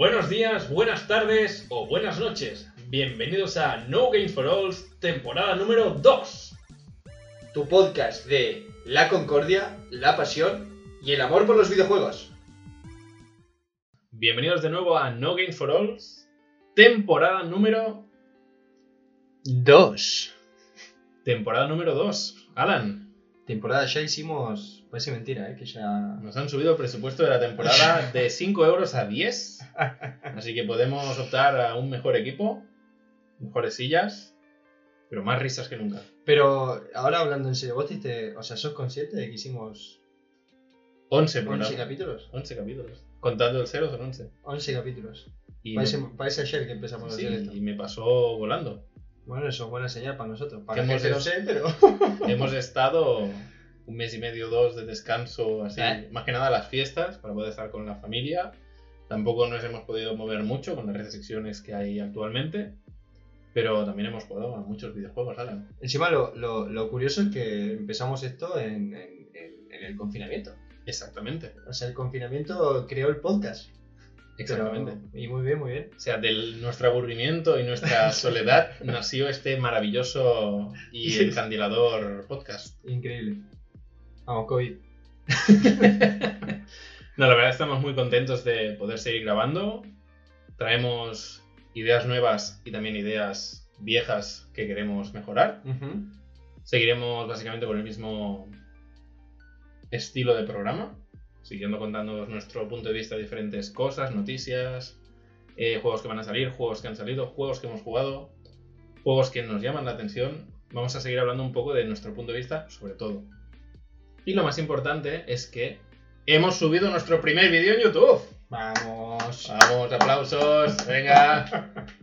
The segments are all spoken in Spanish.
Buenos días, buenas tardes o buenas noches. Bienvenidos a No Games for All, temporada número 2. Tu podcast de la concordia, la pasión y el amor por los videojuegos. Bienvenidos de nuevo a No Games for All, temporada número Dos. temporada número 2. Alan, Temporada ya hicimos. Parece mentira, ¿eh? Que ya. nos han subido el presupuesto de la temporada de 5 euros a 10. Así que podemos optar a un mejor equipo, mejores sillas, pero más risas que nunca. Pero ahora hablando en serio, vos te. O sea, ¿sos consciente de que hicimos 11 11 programas. capítulos? 11 capítulos. Contando el 0 son 11. 11 capítulos. Y, Parece, parece ayer que empezamos a sí, hacer esto. y me pasó volando. Bueno, eso es buena señal para nosotros. Para Que la hemos no sé, pero. Hemos estado un mes y medio, dos de descanso, así, ¿Eh? más que nada las fiestas, para poder estar con la familia. Tampoco nos hemos podido mover mucho con las restricciones que hay actualmente, pero también hemos jugado a muchos videojuegos, Alan. Encima, lo, lo, lo curioso es que empezamos esto en, en- en- en el confinamiento. Exactamente, O sea, el confinamiento creó el podcast. exactamente. Pero- y muy bien, muy bien. O sea, de nuestro aburrimiento y nuestra soledad nació este maravilloso y encandilador podcast. Increíble. Vamos, COVID. No, la verdad estamos muy contentos de poder seguir grabando. Traemos ideas nuevas y también ideas viejas que queremos mejorar. Seguiremos básicamente con el mismo estilo de programa, siguiendo contando nuestro punto de vista de diferentes cosas, noticias, eh, juegos que van a salir, juegos que han salido, juegos que hemos jugado, juegos que nos llaman la atención. Vamos a seguir hablando un poco de nuestro punto de vista sobre todo. Y lo más importante es que hemos subido nuestro primer vídeo en YouTube. Vamos. Vamos, aplausos, venga.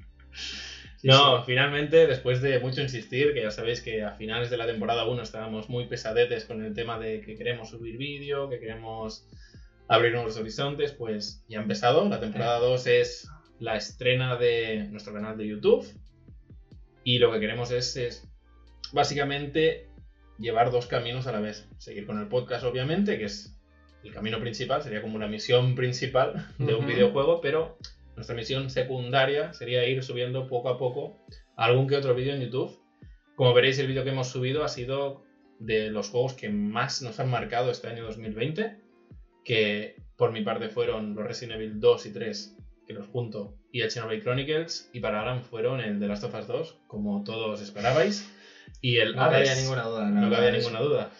Sí, No, finalmente, después de mucho insistir, que ya sabéis que a finales de la temporada 1 estábamos muy pesadetes con el tema de que queremos subir vídeo, que queremos abrir nuevos horizontes, pues ya ha empezado. La temporada 2 es la estrena de nuestro canal de YouTube. Y lo que queremos es, es básicamente llevar dos caminos a la vez. Seguir con el podcast, obviamente, que es el camino principal, sería como una misión principal de un Ujú. videojuego, pero nuestra misión secundaria sería ir subiendo poco a poco algún que otro vídeo en YouTube. Como veréis, el vídeo que hemos subido ha sido de los juegos que más nos han marcado este año 2020, que por mi parte fueron los Resident Evil 2 y 3, que los junto, y el Xenoblade Chronicles, y para Alan fueron el The Last of Us 2, como todos esperabais, y el No cabía Hades. ninguna duda. No de ninguna duda.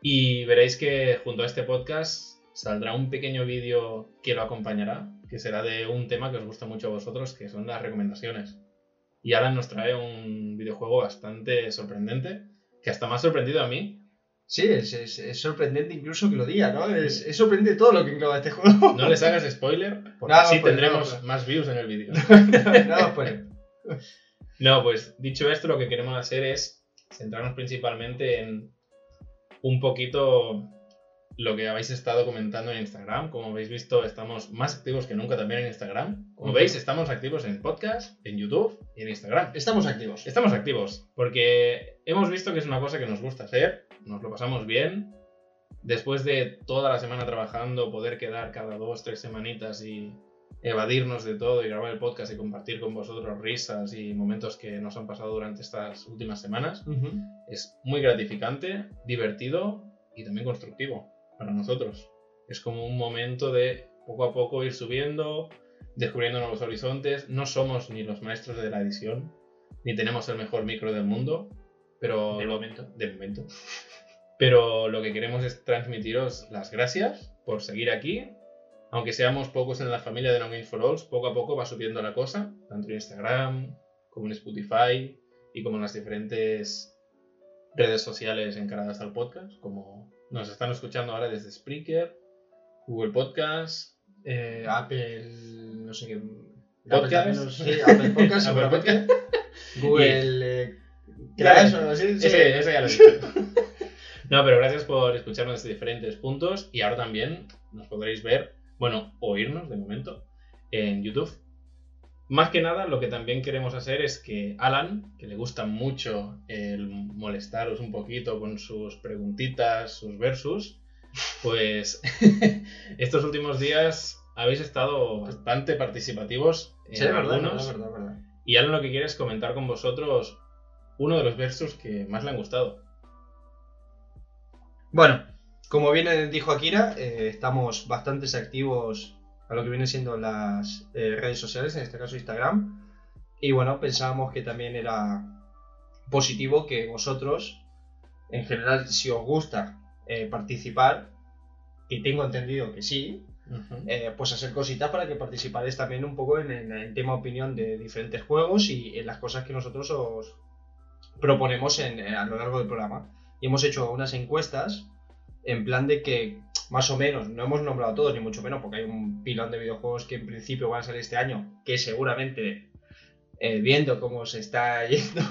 Y veréis que junto a este podcast saldrá un pequeño vídeo que lo acompañará, que será de un tema que os gusta mucho a vosotros, que son las recomendaciones. Y Alan nos trae un videojuego bastante sorprendente, que hasta más sorprendido a mí. Sí, es, es- es sorprendente incluso que lo diga, ¿no? Es, es sorprendente todo lo que engloba este juego. No les hagas spoiler, porque No, así pues, tendremos no. más views en el vídeo. Nada, pues. No, pues dicho esto, lo que queremos hacer es centrarnos principalmente en un poquito lo que habéis estado comentando en Instagram. Como habéis visto, estamos más activos que nunca también en Instagram. Como veis, estamos activos en podcast, en YouTube y en Instagram. Estamos activos. Estamos activos porque hemos visto que es una cosa que nos gusta hacer, nos lo pasamos bien. Después de toda la semana trabajando, poder quedar cada dos, tres semanitas y evadirnos de todo y grabar el podcast y compartir con vosotros risas y momentos que nos han pasado durante estas últimas semanas es muy gratificante, divertido y también constructivo para nosotros. Es como un momento de poco a poco ir subiendo, descubriendo nuevos horizontes. No somos ni los maestros de la edición, ni tenemos el mejor micro del mundo, pero De momento. de momento. Pero lo que queremos es transmitiros las gracias por seguir aquí. Aunque seamos pocos en la familia de No Games for All, poco a poco va subiendo la cosa, tanto en Instagram como en Spotify y como en las diferentes redes sociales encaradas al podcast, como nos están escuchando ahora desde Spreaker, Google Podcast, Eh, Apple, no sé qué. Podcast. Apple sí, Podcast, Apple. Google. eh, Ya, Crash o algo así. sí. Ese, ese ya lo he dicho. No, pero gracias por escucharnos desde diferentes puntos y ahora también nos podréis ver, bueno, oírnos de momento en YouTube. Más que nada, lo que también queremos hacer es que Alan, que le gusta mucho el molestaros un poquito con sus preguntitas, sus versus, pues estos últimos días habéis estado bastante participativos en sí, algunos. Verdad, verdad, verdad. Y ahora lo que quiero es comentar con vosotros uno de los versos que más le han gustado. Bueno, como bien dijo Akira, eh, estamos bastante activos a lo que vienen siendo las eh, redes sociales, en este caso Instagram. Y bueno, pensábamos que también era positivo que vosotros, en general, si os gusta eh, participar, y tengo entendido que sí, pues hacer cositas para que participáis también un poco en, el tema opinión de diferentes juegos y en las cosas que nosotros os proponemos a lo largo del programa. Y hemos hecho unas encuestas en plan de que más o menos, no hemos nombrado todos, ni mucho menos, porque hay un pilón de videojuegos que en principio van a salir este año, que seguramente, eh, viendo cómo se está yendo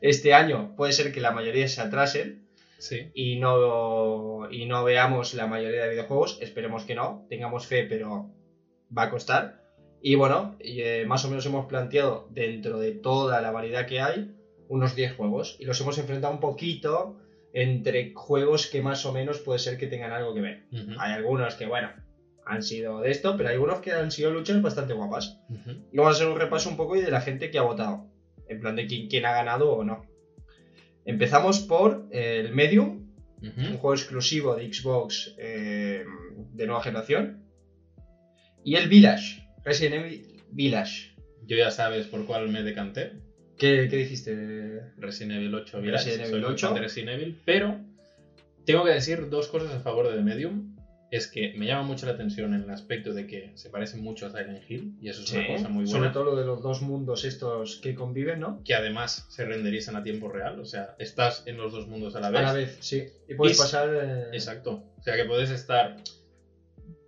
este año, puede ser que la mayoría se atrasen y, no, y no veamos la mayoría de videojuegos. Esperemos que no, tengamos fe, pero va a costar. Y bueno, eh, más o menos hemos planteado dentro de toda la variedad que hay unos 10 juegos y los hemos enfrentado un poquito entre juegos que más o menos puede ser que tengan algo que ver. Hay algunos que, bueno, han sido de esto, pero hay algunos que han sido luchas bastante guapas. Y vamos a hacer un repaso un poco y de la gente que ha votado, en plan de quién, ha ganado o no. Empezamos por eh, el Medium, un juego exclusivo de Xbox eh, de nueva generación. Y el Village, Resident Evil Village. Yo ya sabes por cuál me decanté. ¿Qué, qué dijiste? Resident Evil 8 Resident Evil 8. Resident Evil, pero tengo que decir dos cosas a favor de Medium. Es que me llama mucho la atención en el aspecto de que se parece mucho a Silent Hill, y eso es una cosa muy buena. Sobre todo lo de los dos mundos estos que conviven, ¿no? Que además se renderizan a tiempo real, o sea, estás en los dos mundos a la vez. A la vez, sí. Y puedes pasar. Eh, Exacto. O sea, que puedes estar.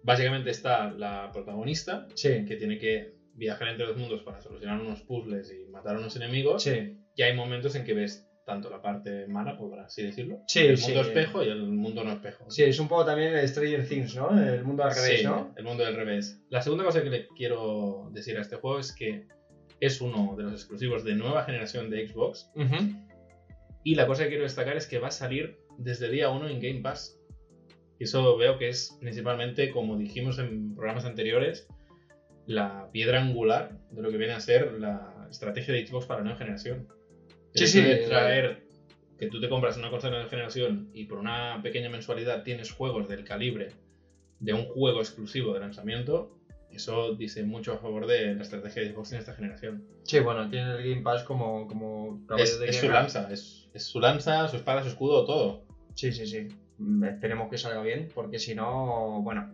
Básicamente está la protagonista, que tiene que viajar entre los mundos para solucionar unos puzzles y matar a unos enemigos. Sí. Y hay momentos en que ves tanto la parte mala, por así decirlo, sí, el mundo espejo y el mundo no espejo. Sí, es un poco también Stranger Things, ¿no? El mundo al revés, ¿no? El mundo del revés. La segunda cosa que le quiero decir a este juego es que es uno de los exclusivos de nueva generación de Xbox. Y la cosa que quiero destacar es que va a salir desde día 1 en Game Pass. Y eso veo que es principalmente, como dijimos en programas anteriores, la piedra angular de lo que viene a ser la estrategia de Xbox para la nueva generación. sí, sí. De traer que tú te compras una consola de nueva generación y por una pequeña mensualidad tienes juegos del calibre de un juego exclusivo de lanzamiento, eso dice mucho a favor de la estrategia de Xbox en esta generación. Sí, bueno, tiene el Game Pass como. como es, su lanza, es, es, su lanza, su espada, su escudo, todo. Sí, sí, sí. Esperemos que salga bien, porque si no, bueno,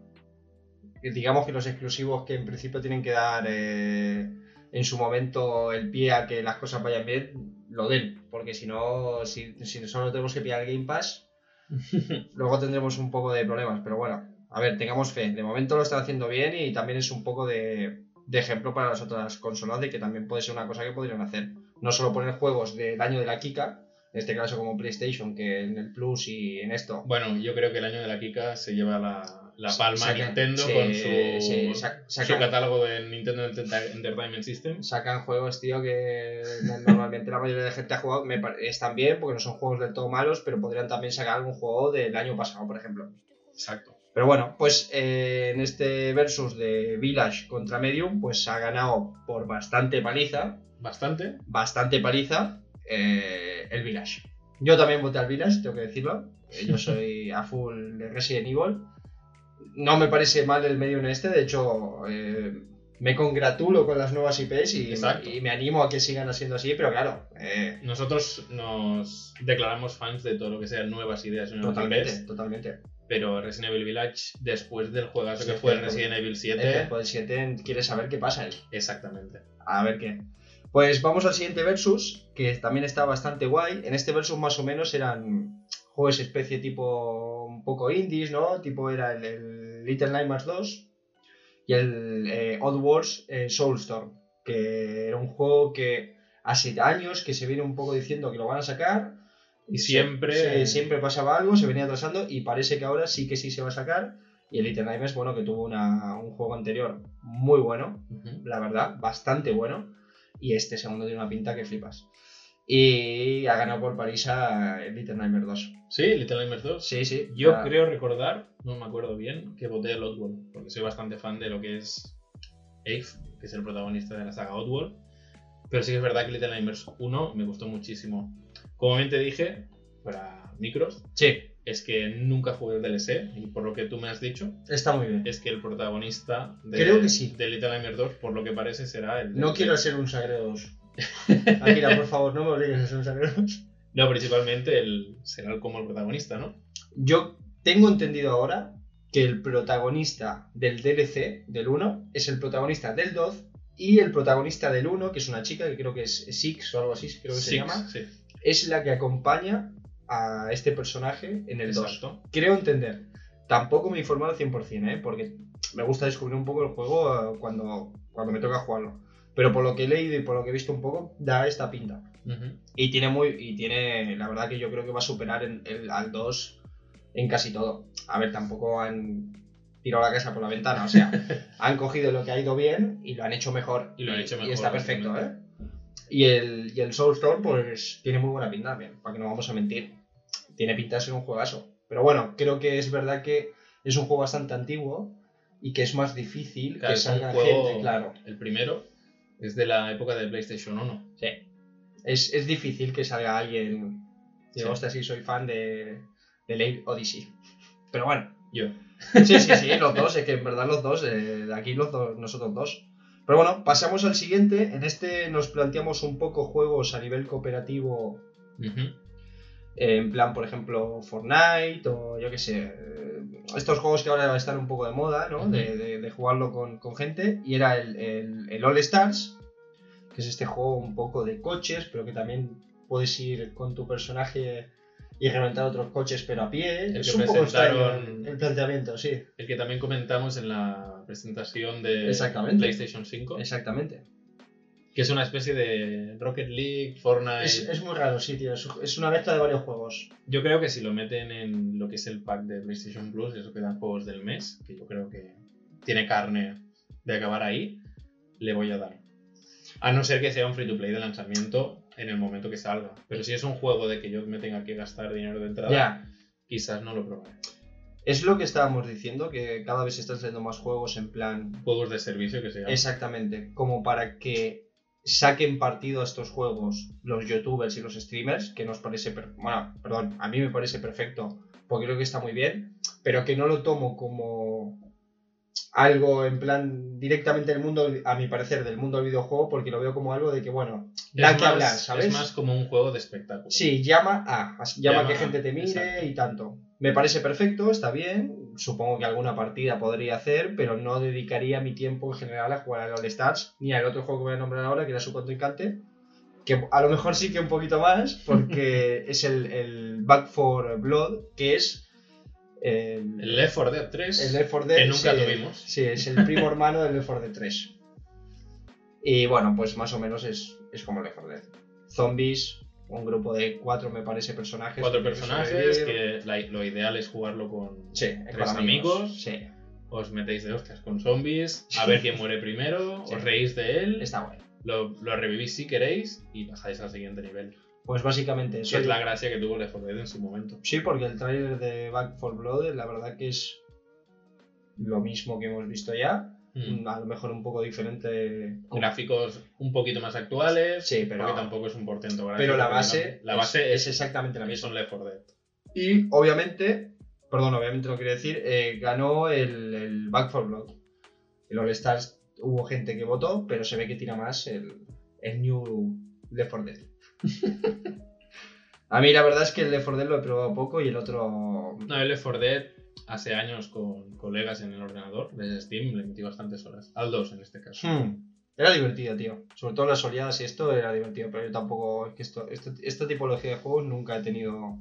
digamos que los exclusivos que en principio tienen que dar eh, en su momento el pie a que las cosas vayan bien, lo den. Porque si no, si, si solo tenemos que pillar el Game Pass, luego tendremos un poco de problemas. Pero bueno, a ver, tengamos fe. De momento lo están haciendo bien y también es un poco de, de ejemplo para las otras consolas de que también puede ser una cosa que podrían hacer. No solo poner juegos del año de la Kika, en este caso como PlayStation, que en el Plus y en esto. Bueno, yo creo que el año de la Kika se lleva la, la palma Nintendo con su, catálogo de Nintendo Entertainment System. Sacan juegos, tío, que normalmente la mayoría de gente ha jugado. Me, están bien porque no son juegos del todo malos, pero podrían también sacar algún juego del año pasado, por ejemplo. Exacto. Pero bueno, pues eh, en este versus de Village contra Medium, pues ha ganado por bastante paliza. ¿Bastante? Bastante paliza eh, el Village. Yo también voté al Village, tengo que decirlo. Yo soy a full de Resident Evil no me parece mal el medio en este, de hecho eh, me congratulo con las nuevas IPs y, me, animo a que sigan haciendo así, pero claro. Eh, Nosotros nos declaramos fans de todo lo que sean nuevas ideas. Nuevas totalmente, totalmente. Pero Resident Evil Village, después del juegazo que fue Resident Evil 7... Después del 7 quiere saber qué pasa. Exactamente. A ver qué. Pues vamos al siguiente versus, que también está bastante guay. En este versus más o menos eran juegos especie tipo un poco indies, ¿no? Tipo era el, Little Nightmares 2 y el eh, Odd Wars eh, Soulstorm, que era un juego que hace años que se viene un poco diciendo que lo van a sacar. Y siempre... siempre pasaba algo, se venía atrasando y parece que ahora sí que sí se va a sacar. Y el Little Nightmares, bueno, que tuvo un juego anterior muy bueno, la verdad, bastante bueno. Y este segundo tiene una pinta que flipas. Y ha ganado por París a Little Nightmares 2. ¿Sí? ¿Little Nightmares 2? Sí, sí. Yo creo recordar, no me acuerdo bien, que voté el Oddworld, porque soy bastante fan de lo que es Ave, que es el protagonista de la saga Oddworld. Pero sí que es verdad que Little Nightmares 1 me gustó muchísimo. Como bien te dije, para micros, sí. es que nunca jugué el DLC, y por lo que tú me has dicho, está muy bien. Es que el protagonista de, Creo que sí. de Little Nightmares 2, por lo que parece, será el. No quiero ser un Sagredo 2. Akira, por favor, no me obligues a ser un 2. No, principalmente el, será como el protagonista, ¿no? Yo tengo entendido ahora que el protagonista del DLC, del 1, es el protagonista del 2 y el protagonista del 1, que es una chica que creo que es Six o algo así, creo que se llama, es la que acompaña a este personaje en el 2. Creo entender. Tampoco me he informado al 100%, ¿eh? porque me gusta descubrir un poco el juego eh, cuando, cuando me toca jugarlo. Pero por lo que he leído y por lo que he visto un poco, da esta pinta. Y tiene muy. Y tiene. La verdad que yo creo que va a superar el, al 2 en casi todo. A ver, tampoco han tirado la casa por la ventana. O sea, han cogido lo que ha ido bien y lo han hecho mejor. Y lo han hecho mejor. Y está perfecto, ¿eh? Y el, y el Soulstorm, pues tiene muy buena pinta también, para que no vamos a mentir. Tiene pinta de ser un juegazo. Pero bueno, creo que es verdad que es un juego bastante antiguo y que es más difícil que salga gente, claro. El primero es de la época del PlayStation 1. Sí. Es, es difícil que salga alguien. Digo, hostia, sí, soy fan de, de Late Odyssey. Pero bueno. Yo. Sí, sí, sí, los dos, es que en verdad los dos, eh, aquí los dos, nosotros dos. Pero bueno, pasamos al siguiente. En este nos planteamos un poco juegos a nivel cooperativo. En plan, por ejemplo, Fortnite o yo qué sé. Eh, estos juegos que ahora están un poco de moda, ¿no? de, jugarlo con, gente. Y era el, el, All Stars, que es este juego un poco de coches, pero que también puedes ir con tu personaje y reventar otros coches pero a pie. El es un poco el planteamiento, sí. El que también comentamos en la presentación de PlayStation 5. Exactamente. Que es una especie de Rocket League, Fortnite. Es, muy raro, sí, tío. Es, una mezcla de varios juegos. Yo creo que si lo meten en lo que es el pack de PlayStation Plus, eso que dan juegos del mes, que yo creo que tiene carne de acabar ahí, le voy a dar. A no ser que sea un free to play de lanzamiento en el momento que salga. Pero si es un juego de que yo me tenga que gastar dinero de entrada, quizás no lo probaré. Es lo que estábamos diciendo, que cada vez están saliendo más juegos en plan... Juegos de servicio que se llaman. Exactamente, como para que saquen partido a estos juegos los youtubers y los streamers, que nos parece... Bueno, perdón, a mí me parece perfecto, porque creo que está muy bien, pero que no lo tomo como algo en plan directamente del mundo, a mi parecer, del mundo del videojuego, porque lo veo como algo de que, bueno, da que hablar, ¿sabes? Es más como un juego de espectáculo. Sí, llama a, llama, a que gente te mire y tanto. Me parece perfecto, está bien. Supongo que alguna partida podría hacer, pero no dedicaría mi tiempo en general a jugar al All Stars ni al otro juego que voy a nombrar ahora, que era su contrincante. Que a lo mejor sí que un poquito más, porque es el, el Back for Blood, que es el, Left 4 Dead 3. El Left 4 Dead, que nunca tuvimos. Sí, es el primo hermano del Left 4 Dead 3. Y bueno, pues más o menos es, es como Left 4 Dead. Zombies, un grupo de cuatro, me parece, personajes. Cuatro personajes, que lo ideal es jugarlo con tres amigos. Sí. Os metéis de hostias con zombies, a ver quién muere primero, os reís de él. Está bueno. Lo, lo revivís si queréis y pasáis al siguiente nivel. Pues básicamente eso. es la gracia que tuvo Left 4 Dead en su momento. Sí, porque el trailer de Back 4 Blood, la verdad que es lo mismo que hemos visto ya. Mm. A lo mejor un poco diferente. Gráficos un poquito más actuales. Sí, pero. Porque tampoco es un portento gráfico. Pero la base. La base es, exactamente la misma. Son Left 4 Dead. Y obviamente. Perdón, obviamente no quiero decir. Eh, ganó el, el, Back 4 Blood. El All Stars hubo gente que votó, pero se ve que tira más el, el New Left 4 Dead. A mí la verdad es que el Left 4 Dead lo he probado poco y el otro... No, el Left 4 Dead hace años con colegas en el ordenador de Steam le metí bastantes horas. Al 2 en este caso. Hmm. Era divertido, tío. Sobre todo las oleadas y esto era divertido, pero yo tampoco... Es que esto, este, esta tipología de juegos nunca he tenido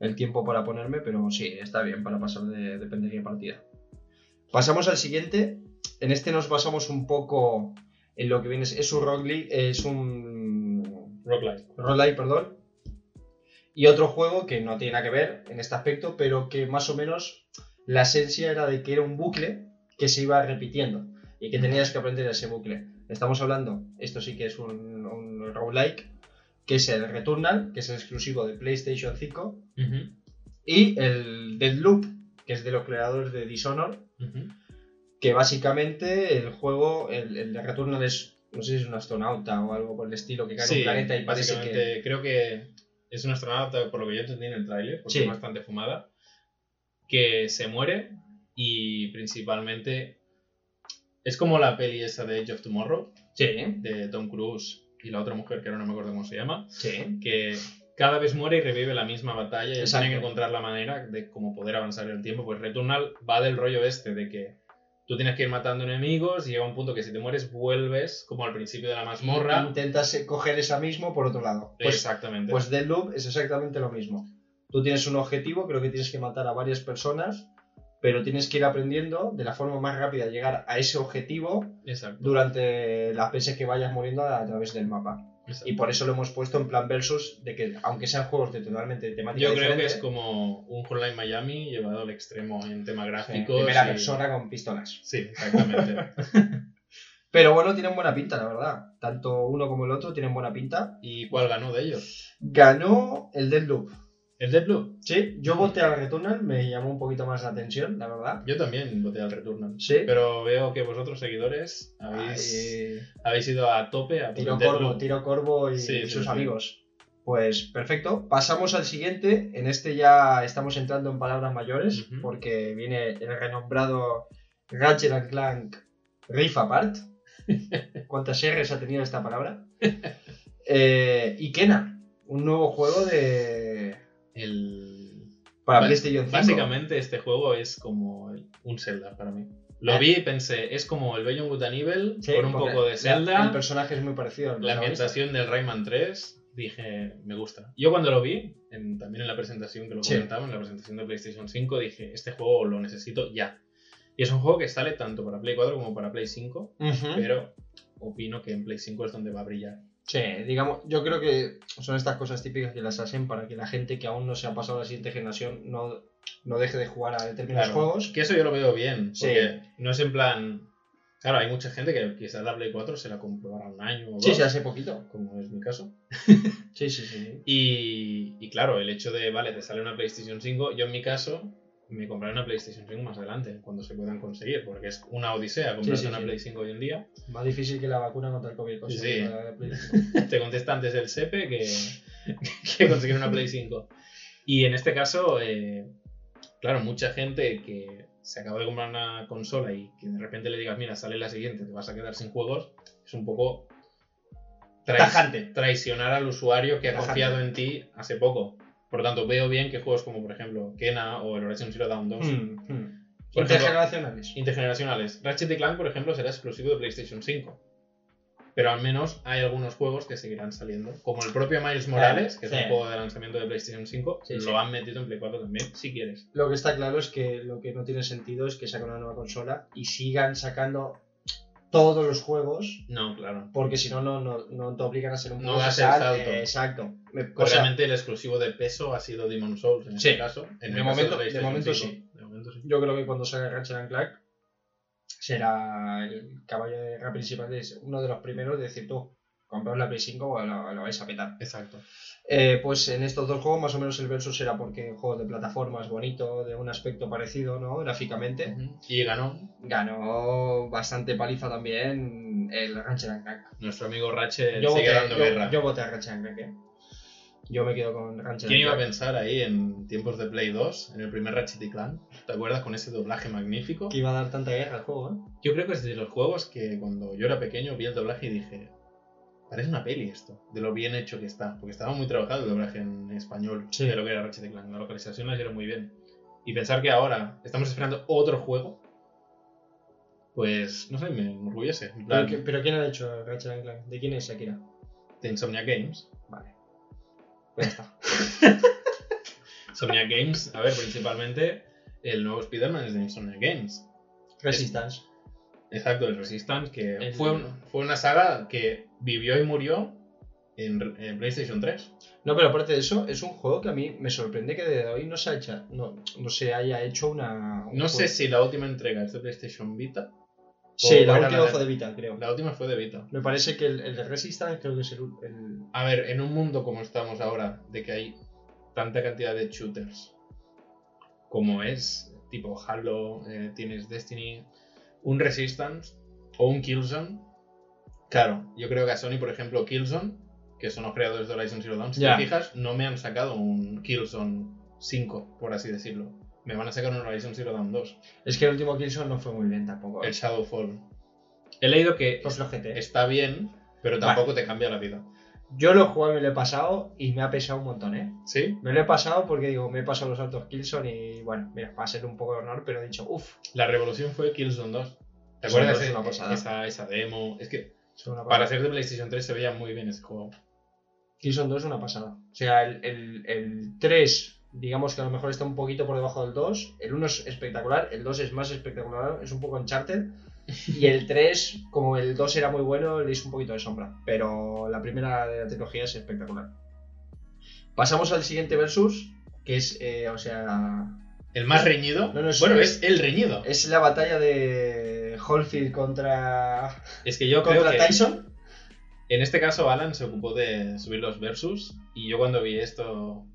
el tiempo para ponerme, pero sí, está bien para pasar de, depende de qué partida. Pasamos al siguiente. En este nos basamos un poco en lo que viene... Es un Rock League, es un... Roguelike. Roguelike, perdón y otro juego que no tiene nada que ver en este aspecto, pero que más o menos la esencia era de que era un bucle que se iba repitiendo y que tenías que aprender ese bucle. Estamos hablando, esto sí que es un, un roguelike, que es el Returnal, que es el exclusivo de PlayStation 5, y el Deadloop, que es de los creadores de Dishonored, que básicamente el juego, el, de Returnal es, no sé si es un astronauta o algo por el estilo, que cae en un planeta y parece que... creo que es un astronauta, por lo que yo entendí en el tráiler, porque es bastante fumada, que se muere y principalmente es como la peli esa de Edge of Tomorrow, de Tom Cruise y la otra mujer que ahora no me acuerdo cómo se llama, que cada vez muere y revive la misma batalla y tienen que encontrar la manera de cómo poder avanzar el tiempo. Pues Returnal va del rollo este de que tú tienes que ir matando enemigos y llega un punto que si te mueres vuelves como al principio de la mazmorra. intentas coger esa mismo por otro lado. Pues, exactamente. Pues The Loop es exactamente lo mismo. Tú tienes un objetivo, creo que tienes que matar a varias personas, pero tienes que ir aprendiendo de la forma más rápida de llegar a ese objetivo durante las veces que vayas muriendo a través del mapa. Y por eso lo hemos puesto en plan versus, de que aunque sean juegos de totalmente temática Yo creo que es como un Hotline Miami llevado al extremo en tema gráfico. primera persona con pistolas. Sí, exactamente. Pero bueno, tienen buena pinta, la verdad. Tanto uno como el otro tienen buena pinta. ¿Y cuál ganó de ellos? Ganó el Deadloop. ¿El Deadloop? Sí, yo voté al Returnal, me llamó un poquito más la atención, la verdad. Yo también voté al Returnal. Sí. Pero veo que vosotros, seguidores, habéis, habéis ido a tope a Tiro Corvo, Tiro Corvo y sus amigos. Pues perfecto. Pasamos al siguiente. En este ya estamos entrando en palabras mayores, porque viene el renombrado Ratchet Clank Rift Apart. ¿Cuántas R's ha tenido esta palabra? eh, y Kena, un nuevo juego de el... Para PlayStation 5. Básicamente este juego es como un Zelda para mí. Lo vi y pensé, es como el Beyond Good and Evil, con un poco de Zelda. El personaje es muy parecido. La ambientación del Rayman 3, dije, me gusta. Yo cuando lo vi, también en la presentación que lo comentaba, en la presentación de PlayStation 5, dije, este juego lo necesito ya. Y es un juego que sale tanto para Play 4 como para Play 5, pero opino que en Play 5 es donde va a brillar. Sí, digamos, yo creo que son estas cosas típicas que las hacen para que la gente que aún no se ha pasado a la siguiente generación no, no deje de jugar a determinados juegos. Que eso yo lo veo bien, porque no es en plan. Claro, hay mucha gente que quizás la Play 4 se la compró ahora un año o dos. Sí, sí, hace poquito. Como es mi caso. sí, sí, sí. Y, y claro, el hecho de, vale, te sale una PlayStation 5, yo en mi caso, me compraré una PlayStation 5 más adelante, cuando se puedan conseguir, porque es una odisea comprarse una PlayStation 5 hoy en día. Más difícil que la vacuna contra el COVID. Sí, te contesta antes el SEPE que, que conseguir una Play 5. Y en este caso, eh, claro, mucha gente que se acaba de comprar una consola y que de repente le digas, mira, sale la siguiente, te vas a quedar sin juegos, es un poco traicionar al usuario que ha confiado en ti hace poco. Por lo tanto, veo bien que juegos como, por ejemplo, Kena o el Horizon Zero Dawn 2. Hmm, hmm. intergeneracionales. intergeneracionales. Ratchet Clank, por ejemplo, será exclusivo de PlayStation 5. Pero al menos hay algunos juegos que seguirán saliendo. Como el propio Miles Morales, que es un juego de lanzamiento de PlayStation 5, lo han metido en Play 4 también, si quieres. Lo que está claro es que lo que no tiene sentido es que saquen una nueva consola y sigan sacando todos los juegos. No, claro. Porque si no, no, no, te obligan a ser un no va a ser salto. exacto. Obviamente el exclusivo de peso ha sido Demon Souls en este caso. En de, momento, de, momento, sí. de, momento, sí. Yo creo que cuando salga Ratchet Clank será el caballo de guerra principal, es uno de los primeros de decir tú, compraos la Play 5 o lo, vais a petar. Exacto. Eh, pues en estos dos juegos más o menos el verso será porque juego de plataformas bonito, de un aspecto parecido, ¿no? Gráficamente. Y ganó. Ganó bastante paliza también el Ratchet Clank. Nuestro amigo Ratchet sigue dando guerra. Yo voté a Ratchet Clank, ¿eh? Yo me quedo con Ratchet ¿Quién iba a pensar ahí en tiempos de Play 2, en el primer Ratchet y Clank? ¿Te acuerdas con ese doblaje magnífico? Que iba a dar tanta guerra al juego, ¿eh? Yo creo que es de los juegos que cuando yo era pequeño vi el doblaje y dije, Parece una peli esto, de lo bien hecho que está. Porque estaba muy trabajado el doblaje en español de lo que era Ratchet Clank. La localización la hicieron muy bien. Y pensar que ahora estamos esperando otro juego, pues no sé, me enorgullece. ¿Pero, quién ha hecho Ratchet Clank? ¿De quién es Shakira? De Insomnia Games. Vale. Pues ya está. Insomnia Games, a ver, principalmente el nuevo Spider-Man es de Insomnia Games. Resistance. Exacto, el Resistance, que fue, fue una saga que vivió y murió en, PlayStation 3. No, pero aparte de eso, es un juego que a mí me sorprende que desde hoy no se, no, no se haya hecho una... no sé si la última entrega es de PlayStation Vita. Sí, ¿O la última fue de Vita, creo. La última fue de Vita. Me parece que el, el de Resistance creo que es el, el- A ver, en un mundo como estamos ahora, de que hay tanta cantidad de shooters como es, tipo Halo, eh, tienes Destiny, un Resistance o un Killzone. Claro, yo creo que a Sony, por ejemplo, Killzone, que son los creadores de Horizon Zero Dawn, si te fijas, no me han sacado un Killzone 5, por así decirlo. Me van a sacar un Horizon Zero Dawn 2, Es que el último Killzone no fue muy bien tampoco. ¿eh? el Shadowfall. He leído que flojete. está bien, pero tampoco te cambia la vida. Yo lo he jugado y me lo he pasado y me ha pesado un montón, ¿eh? ¿Sí? Me lo he pasado porque digo, me he pasado los altos Killzone y bueno, mira, va a ser un poco de honor, pero he dicho, uff, La revolución fue Killzone 2. ¿Te acuerdas 2 es de esa, esa demo? Es que para ser de PlayStation 3 se veía muy bien ese juego. Killzone 2 es una pasada. O sea, el, el, el 3, digamos que a lo mejor está un poquito por debajo del 2. El 1 es espectacular, el 2 es más espectacular, es un poco Uncharted. Y el 3, como el 2 era muy bueno, le hizo un poquito de sombra. Pero la primera de la trilogía es espectacular. Pasamos al siguiente versus, que es, eh, o sea, El más reñido. No, no, es- bueno, es- es el reñido. es la batalla de Holyfield contra, Es que yo creo contra que Tyson. en este caso Alan se ocupó de subir los versus y yo cuando vi esto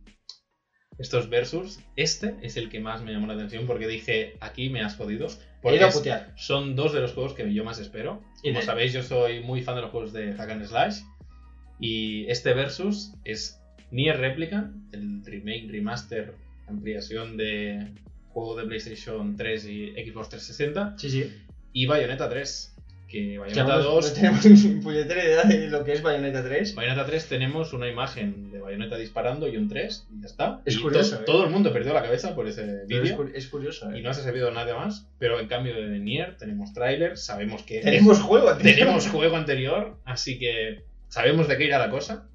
estos versus, este es el que más me llamó la atención porque dije, aquí me has jodido. He Porque ido a es- putear. son dos de los juegos que yo más espero. Y Como de- sabéis, yo soy muy fan de los juegos de Hack and Slash. Y este versus es Nier Replicant, el remake, remaster, ampliación de juego de PlayStation 3 y Xbox 360. Sí, sí. Y Bayonetta 3. Que Bayonetta no, 2. no tenemos ni puñetera idea de lo que es Bayonetta 3. Bayonetta 3 tenemos una imagen de Bayonetta disparando y un 3 y ya está. Es Y curioso, to- ¿eh? Todo el mundo perdió la cabeza por ese es, vídeo. cu- es curioso, ¿eh? Y no se ha sabido nada más. Pero en cambio de Nier tenemos tráiler, sabemos que Tenemos juego, tío. tenemos juego anterior, así que sabemos de qué irá la cosa.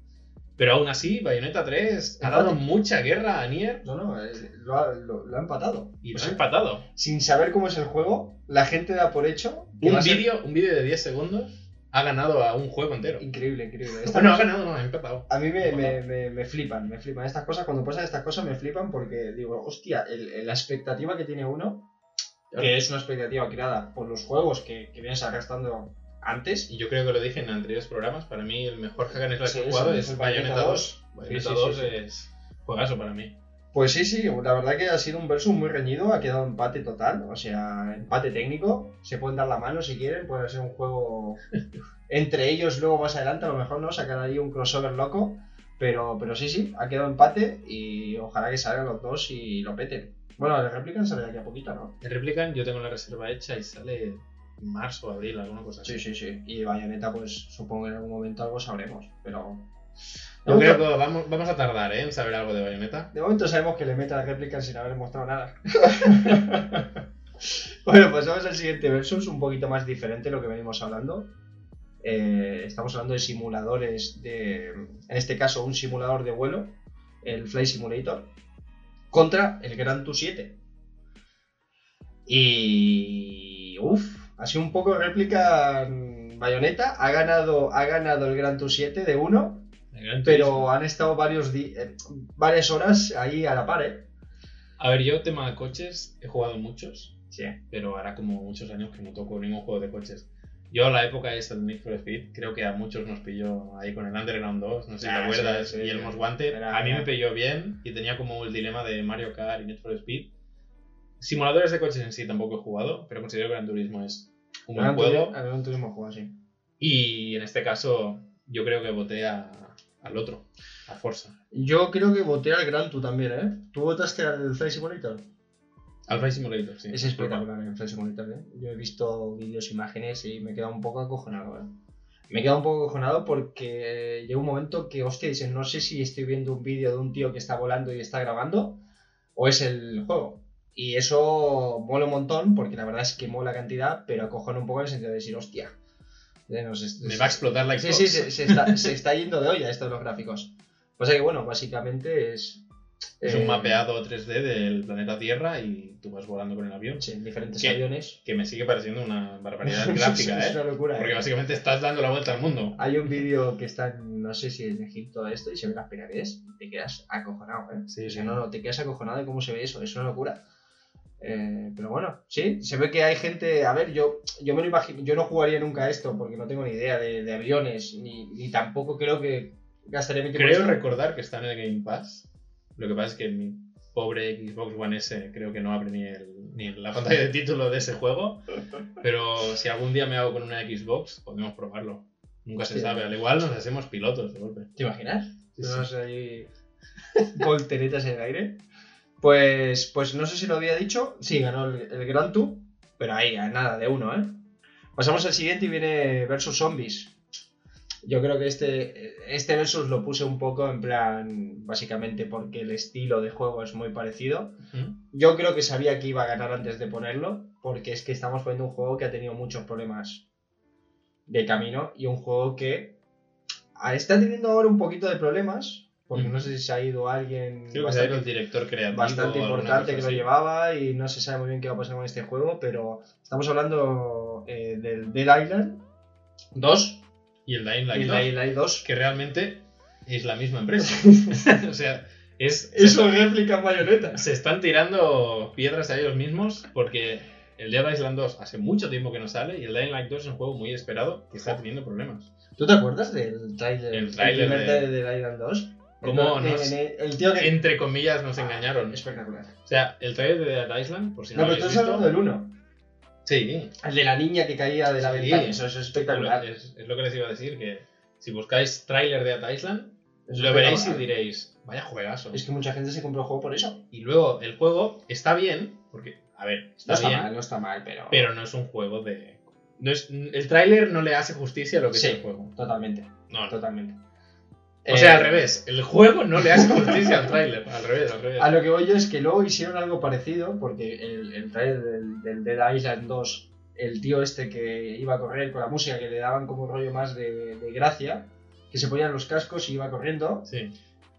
Pero aún así, Bayonetta 3 ha dado mucha guerra a Nier No, no, eh, lo ha, lo- lo ha empatado. y lo ha empatado. Sin saber cómo es el juego, la gente da por hecho. Un ser vídeo, un vídeo de 10 segundos ha ganado a un juego entero. Increíble, increíble. Esta Bueno, ha cosa- ganado, no, ha empatado. A mí me, me, me, me flipan, me flipan estas cosas. Cuando pasan estas cosas me flipan porque digo, hostia, el- el- la expectativa que tiene uno, que es una expectativa creada por los juegos que, que vienes arrastrando antes. Y yo creo que lo dije en anteriores programas. Para mí, el mejor hack and slash Sí, que he jugado es, Bayonetta Bayonetta 2. Bayonetta Sí, sí, 2 sí, sí. es juegazo para mí. Pues sí, sí, la verdad que ha sido un versus muy reñido, ha quedado empate total, o sea, empate técnico, se pueden dar la mano si quieren, puede ser un juego entre ellos luego más adelante, a lo mejor no, sacar ahí un crossover loco, pero, pero sí, sí, ha quedado empate y ojalá que salgan los dos y lo peten. Bueno, el Replicant sale de aquí a poquito, ¿no? El Replicant yo tengo la reserva hecha y sale marzo o abril, alguna cosa así. Sí, sí, sí, y Bayonetta pues supongo que en algún momento algo sabremos, pero... Yo creo que vamos, vamos a tardar ¿eh? en saber algo de Bayonetta. De momento sabemos que le mete al Replicant sin haber mostrado nada. bueno, pasamos al siguiente versus, un poquito más diferente de lo que venimos hablando. Eh, estamos hablando de simuladores de. En este caso, un simulador de vuelo, el Flight Simulator, contra el Gran Tour 7. Y. Sido un poco réplica. mm, Bayonetta ha ganado, ha ganado el Gran Tour 7 de 1 El Gran Turismo. pero han estado varios eh, varias horas ahí a la par, ¿eh? A ver, yo tema de coches he jugado muchos, Sí. pero hará como muchos años que no toco ningún juego de coches. Yo la época esa del Need for Speed, creo que a muchos nos pilló ahí con el Underground 2, no sé si Ah, te acuerdas, sí, sí. y el Most Wanted. Era- a mí me era- pilló bien y tenía como el dilema de Mario Kart y Need for Speed. Simuladores de coches en sí tampoco he jugado, pero considero que Gran Turismo es un buen juego. Turismo- Gran Turismo juego así. Y en este caso, yo creo que voté a- al otro, a Forza. Yo creo que voté al Gran Tour también, ¿eh? ¿Tú votaste al Flight Simulator? Al Flight Simulator, sí. Es espectacular el Flight Simulator, ¿eh? Yo he visto vídeos, imágenes y me he quedado un poco acojonado, ¿eh? Me he quedado un poco acojonado porque llega un momento que, hostia, dices, no sé si estoy viendo un vídeo de un tío que está volando y está grabando o es el juego. Y eso mola un montón porque la verdad es que mola cantidad, pero acojona un poco en el sentido de decir, hostia. eh, Me va a explotar la Sí, Xbox. sí, se, se está, se está yendo de olla esto de los gráficos. Pasa que, bueno, básicamente es. Es eh, un mapeado 3D del planeta Tierra y tú vas volando con el avión. Sí, diferentes ¿Qué? aviones. Que me sigue pareciendo una barbaridad gráfica, es ¿eh? una locura. Porque ¿eh? básicamente estás dando la vuelta al mundo. Hay un vídeo que está en, no sé si en Egipto esto, y se ve las pirámides, y te quedas acojonado, ¿eh? Sí, O sea, sí. no, no, te quedas acojonado de cómo se ve eso, es una locura. Eh, pero bueno, sí, se ve que hay gente. A ver, yo, yo me lo imagino. Yo no jugaría nunca esto porque no tengo ni idea de, aviones, ni, ni, tampoco creo que gastaría mi tiempo. Creo recordar que está en el Game Pass. Lo que pasa es que mi pobre Xbox One S creo que no abre ni, el, ni la pantalla de título de ese juego. Pero si algún día me hago con una Xbox, podemos probarlo. Nunca se sabe. Al igual nos hacemos pilotos de golpe. ¿Te imaginas? Sí, ahí volteretas en el aire. Pues, pues no sé si lo había dicho. Sí, ganó el, el Grand Tour. Pero ahí, nada, de uno, ¿eh? Pasamos al siguiente y viene Versus Zombies. Yo creo que este, este Versus lo puse un poco en plan, básicamente porque el estilo de juego es muy parecido. Yo creo que sabía que iba a ganar antes de ponerlo, porque es que estamos poniendo un juego que ha tenido muchos problemas de camino y un juego que está teniendo ahora un poquito de problemas, porque no sé si se ha ido alguien bastante, el director creativo bastante importante que lo llevaba y no se sabe muy bien qué va a pasar con este juego, pero estamos hablando eh, del Dead Island 2 y el Dying Light, 2, que realmente es la misma empresa. o sea, es... Eso réplica bayoneta. Se están tirando piedras a ellos mismos porque el Dead Island 2 hace mucho tiempo que no sale y el Dying Light 2 es un juego muy esperado que está teniendo problemas. ¿Tú te acuerdas del trailer, el trailer de... Dead Island 2? ¿Cómo nos, el tío que... entre comillas, nos engañaron? Espectacular. O sea, el trailer de Dead Island, por si no, no pero tú estás hablando del 1. Sí. El de la niña que caía de la ventana, eso es espectacular. Es, lo que les iba a decir, que si buscáis trailer de Dead Island, lo veréis y diréis, vaya juegazo. Es que mucha gente se compró el juego por eso. Y luego, el juego está bien, porque a ver, está, no está mal, no está mal, pero. Pero no es un juego de. No es, el tráiler no le hace justicia a lo que es el juego. Totalmente. No, Totalmente. O sea, al eh, revés, el juego no le hace justicia al tráiler, al revés, al revés. A lo que voy yo es que luego hicieron algo parecido, porque el, el tráiler del, Dead Island 2, el tío este que iba a correr con la música, que le daban como un rollo más de, de gracia, que se ponían los cascos y iba corriendo. Sí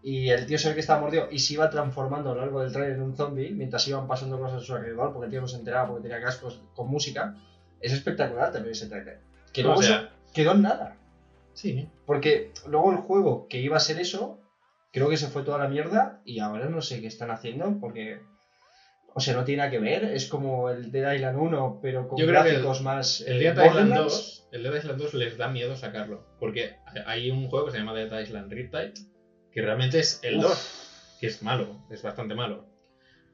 y el tío se ve que estaba mordido y se iba transformando a lo largo del trailer en un zombie mientras iban pasando cosas a su alrededor porque el tío no se enteraba porque tenía cascos con música. Es espectacular también ese trailer. Que luego quedó en nada. Sí. Porque luego el juego que iba a ser eso, creo que se fue toda la mierda y ahora no sé qué están haciendo porque. O sea, no tiene nada que ver. Es como el Dead Island 1, pero con gráficos más. El Dead eh, Island 2. El Dead Island 2 les da miedo sacarlo. Porque hay un juego que se llama Dead Island Riptide que realmente es el 2, que es malo, es bastante malo.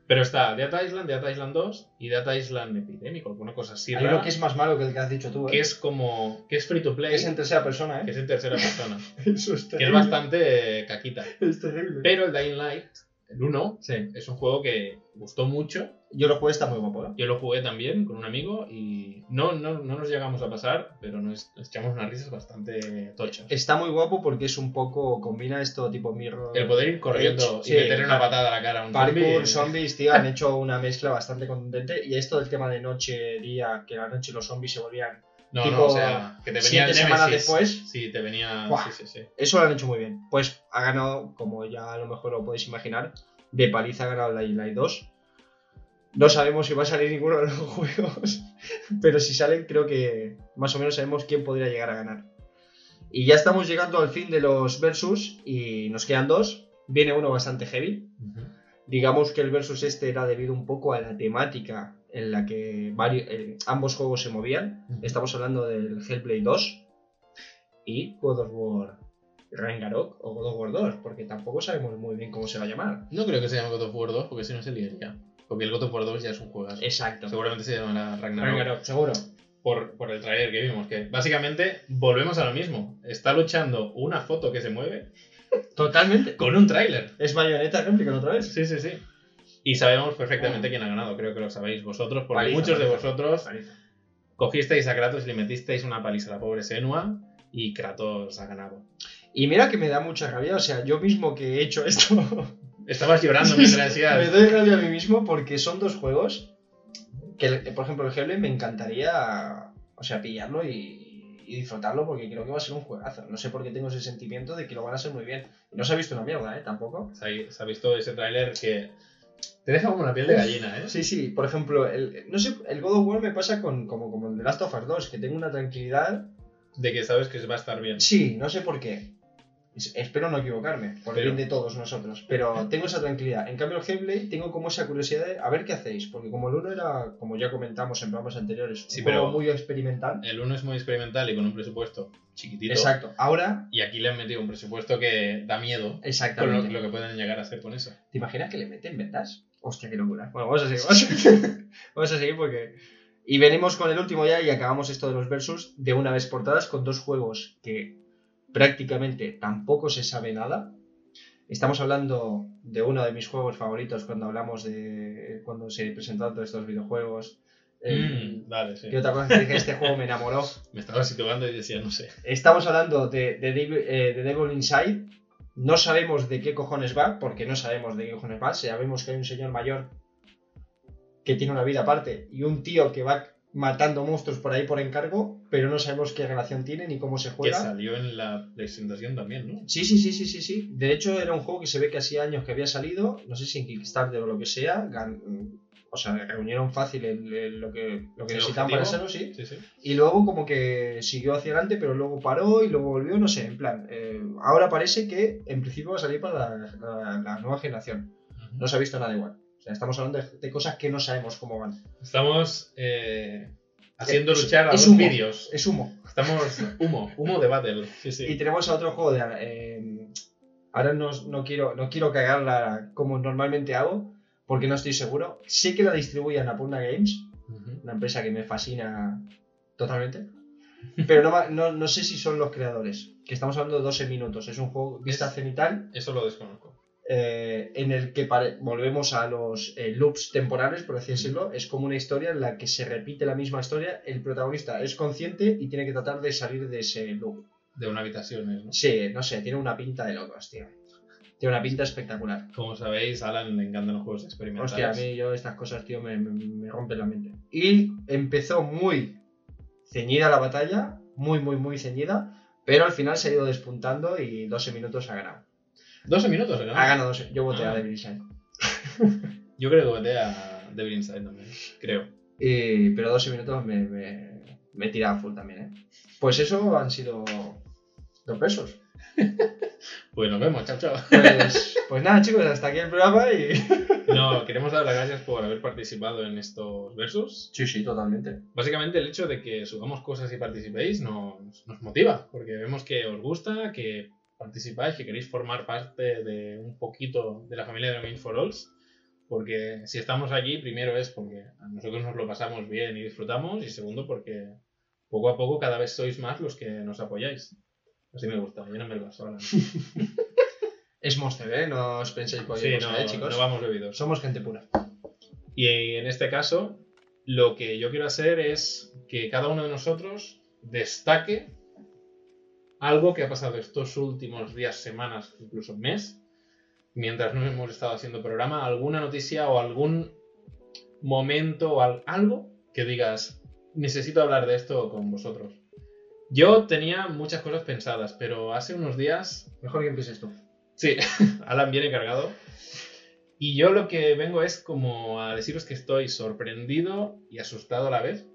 Pero está Dead Island, Dead Island 2 y Dead Island Epidémico, alguna cosa así. Hay uno que es más malo que el que has dicho tú. ¿eh? Que es como. que es free to play. Que es en tercera persona, ¿eh? Que es en tercera persona. Eso es Que es bastante caquita. Es terrible. Pero el Dying Light, el 1, sí. es un juego que gustó mucho yo lo jugué, está muy guapo, ¿eh? Yo lo jugué también con un amigo y no, no, no nos llegamos a pasar, pero nos echamos unas risas bastante tochas. Está muy guapo porque es un poco, combina esto tipo mirror. El poder ir corriendo y meterle una patada a la cara a un Parkour, zombies, tío, han hecho una mezcla bastante contundente. Y esto del tema de noche, día, que la noche los zombies se volvían no, tipo, no, o sea, que te venía semanas después. Sí, te venía. Sí, sí, sí. Eso lo han hecho muy bien. Pues ha ganado, como ya a lo mejor lo podéis imaginar, de paliza ha ganado la Light 2. No sabemos si va a salir ninguno de los juegos, pero si salen creo que más o menos sabemos quién podría llegar a ganar. Y ya estamos llegando al fin de los versus y nos quedan dos. Viene uno bastante heavy. Digamos que el versus este era debido un poco a la temática en la que varios, eh, ambos juegos se movían. Estamos hablando del Hellblade 2 y God of War Ragnarok o God of War 2, porque tampoco sabemos muy bien cómo se va a llamar. No creo que se llame God of War 2, porque si no se liaría. Porque el God of War 2 ya es un juego. Exacto. Seguramente se llamará Ragnarok. Ragnarok, seguro. Por, por, el trailer que vimos, que básicamente volvemos a lo mismo. Está luchando una foto que se mueve. Totalmente. Con un tráiler. Es Bayonetta réplica otra vez. Sí, sí, sí. Y sabemos perfectamente quién ha ganado. Creo que lo sabéis vosotros, porque muchos de vosotros cogisteis a Kratos y le metisteis una paliza a la pobre Senua y Kratos ha ganado. Y mira que me da mucha rabia, o sea, yo mismo que he hecho esto Estabas llorando mientras decías. me doy rabia a mí mismo porque son dos juegos que, por ejemplo, el Hellblade me encantaría, o sea, pillarlo y, disfrutarlo porque creo que va a ser un juegazo. No sé por qué tengo ese sentimiento de que lo van a hacer muy bien. No se ha visto una mierda, ¿eh? Tampoco. Se ha, visto ese tráiler que te deja como una piel de gallina, ¿eh? Sí, sí. Por ejemplo, el, no sé, el God of War me pasa con, como, como el The Last of Us 2, que tengo una tranquilidad. De que sabes que va a estar bien. Sí, no sé por qué. Espero no equivocarme, por el bien de todos nosotros. Pero tengo esa tranquilidad. En cambio, el gameplay tengo como esa curiosidad de a ver qué hacéis. Porque como el 1 era, como ya comentamos en programas anteriores, Sí, un pero- juego muy experimental. El 1 es muy experimental y con un presupuesto chiquitito. Exacto. Ahora, Y aquí le han metido un presupuesto que da miedo con lo, exactamente. lo que pueden llegar a hacer con eso. ¿Te imaginas que le meten ventas? Hostia, qué locura. Bueno, vamos a seguir. Vamos a, vamos a seguir porque. Y venimos con el último ya y acabamos esto de los versus de una vez por todas con dos juegos que prácticamente tampoco se sabe nada. Estamos hablando de uno de mis juegos favoritos cuando hablamos de. cuando se presentaron todos estos videojuegos. Eh, Mm, vale, sí. ¿Qué otra cosa que dije? Este juego me enamoró. Me estaba situando y decía, no sé. Estamos hablando de, de, Devil, eh, de Devil Inside. No sabemos de qué cojones va, porque no sabemos de qué cojones va. Sabemos que hay un señor mayor que tiene una vida aparte y un tío que va matando monstruos por ahí por encargo, pero no sabemos qué relación tiene ni cómo se Que juega. salió en la presentación también, ¿no? Sí, sí, sí, sí, sí, sí. De hecho, era un juego que se ve que hacía años que había salido, no sé si en Kickstarter o lo que sea, gan- o sea, reunieron fácil el- el- lo que, lo que ¿El necesitaban para hacerlo, sí. Sí, sí. Y luego como que siguió hacia adelante, pero luego paró y luego volvió, no sé, en plan. eh, ahora parece que en principio va a salir para la, la- la nueva generación. No se ha visto nada igual. O sea, estamos hablando de, de cosas que no sabemos cómo van. Estamos eh, haciendo Es- luchar a es los humo. vídeos. Es humo. Estamos humo, humo de battle. Sí, sí. Y tenemos a otro juego de... eh, ahora no, no quiero, no quiero cagarla como normalmente hago, porque no estoy seguro. Sé que la distribuye Annapurna Games, una empresa que me fascina totalmente. Pero no, no, no sé si son los creadores. Que estamos hablando de 12 minutos. Es un juego vista Es- cenital Eso lo desconozco. Eh, en el que volvemos a los eh, loops temporales, por así decirlo. Es como una historia en la que se repite la misma historia. El protagonista es consciente y tiene que tratar de salir de ese loop. De una habitación. ¿no? Sí, no sé, tiene una pinta de locos, tío. Tiene una pinta espectacular. Como sabéis, a Alan le encantan los juegos experimentales. Hostia, a mí yo estas cosas, tío, me, me, me rompen la mente. Y empezó muy ceñida la batalla, muy, muy, muy ceñida, pero al final se ha ido despuntando y 12 minutos ha ganado. 12 minutos, ¿no? Ha ganado 12. Yo voté Ah. a Devil Inside. Yo creo que voté a Devil Inside también. Creo. Y- pero 12 minutos me, me, me he tirado full también, ¿eh? Pues eso han sido los pesos. Pues nos vemos, chao, chao. Pues, pues nada, chicos, hasta aquí el programa y. No, queremos dar las gracias por haber participado en estos versos. Sí, sí, totalmente. Básicamente el hecho de que subamos cosas y participéis nos, nos motiva, porque vemos que os gusta, que participáis, que queréis formar parte de un poquito de la familia de Game for Alls, porque si estamos aquí, primero es porque a nosotros nos lo pasamos bien y disfrutamos, y segundo porque poco a poco cada vez sois más los que nos apoyáis. Así me gusta, lléname el vaso, Alan. Es Monster, ¿eh? No os penséis por Sí, no, ¿eh, chicos? no vamos bebidos. Somos gente pura. Y en este caso, lo que yo quiero hacer es que cada uno de nosotros destaque algo que ha pasado estos últimos días, semanas, incluso mes, mientras no hemos estado haciendo programa, alguna noticia o algún momento o al- algo que digas, necesito hablar de esto con vosotros. Yo tenía muchas cosas pensadas, pero hace unos días Mejor que empieces tú. Sí, Alan viene cargado. Y yo lo que vengo es como a deciros que estoy sorprendido y asustado a la vez.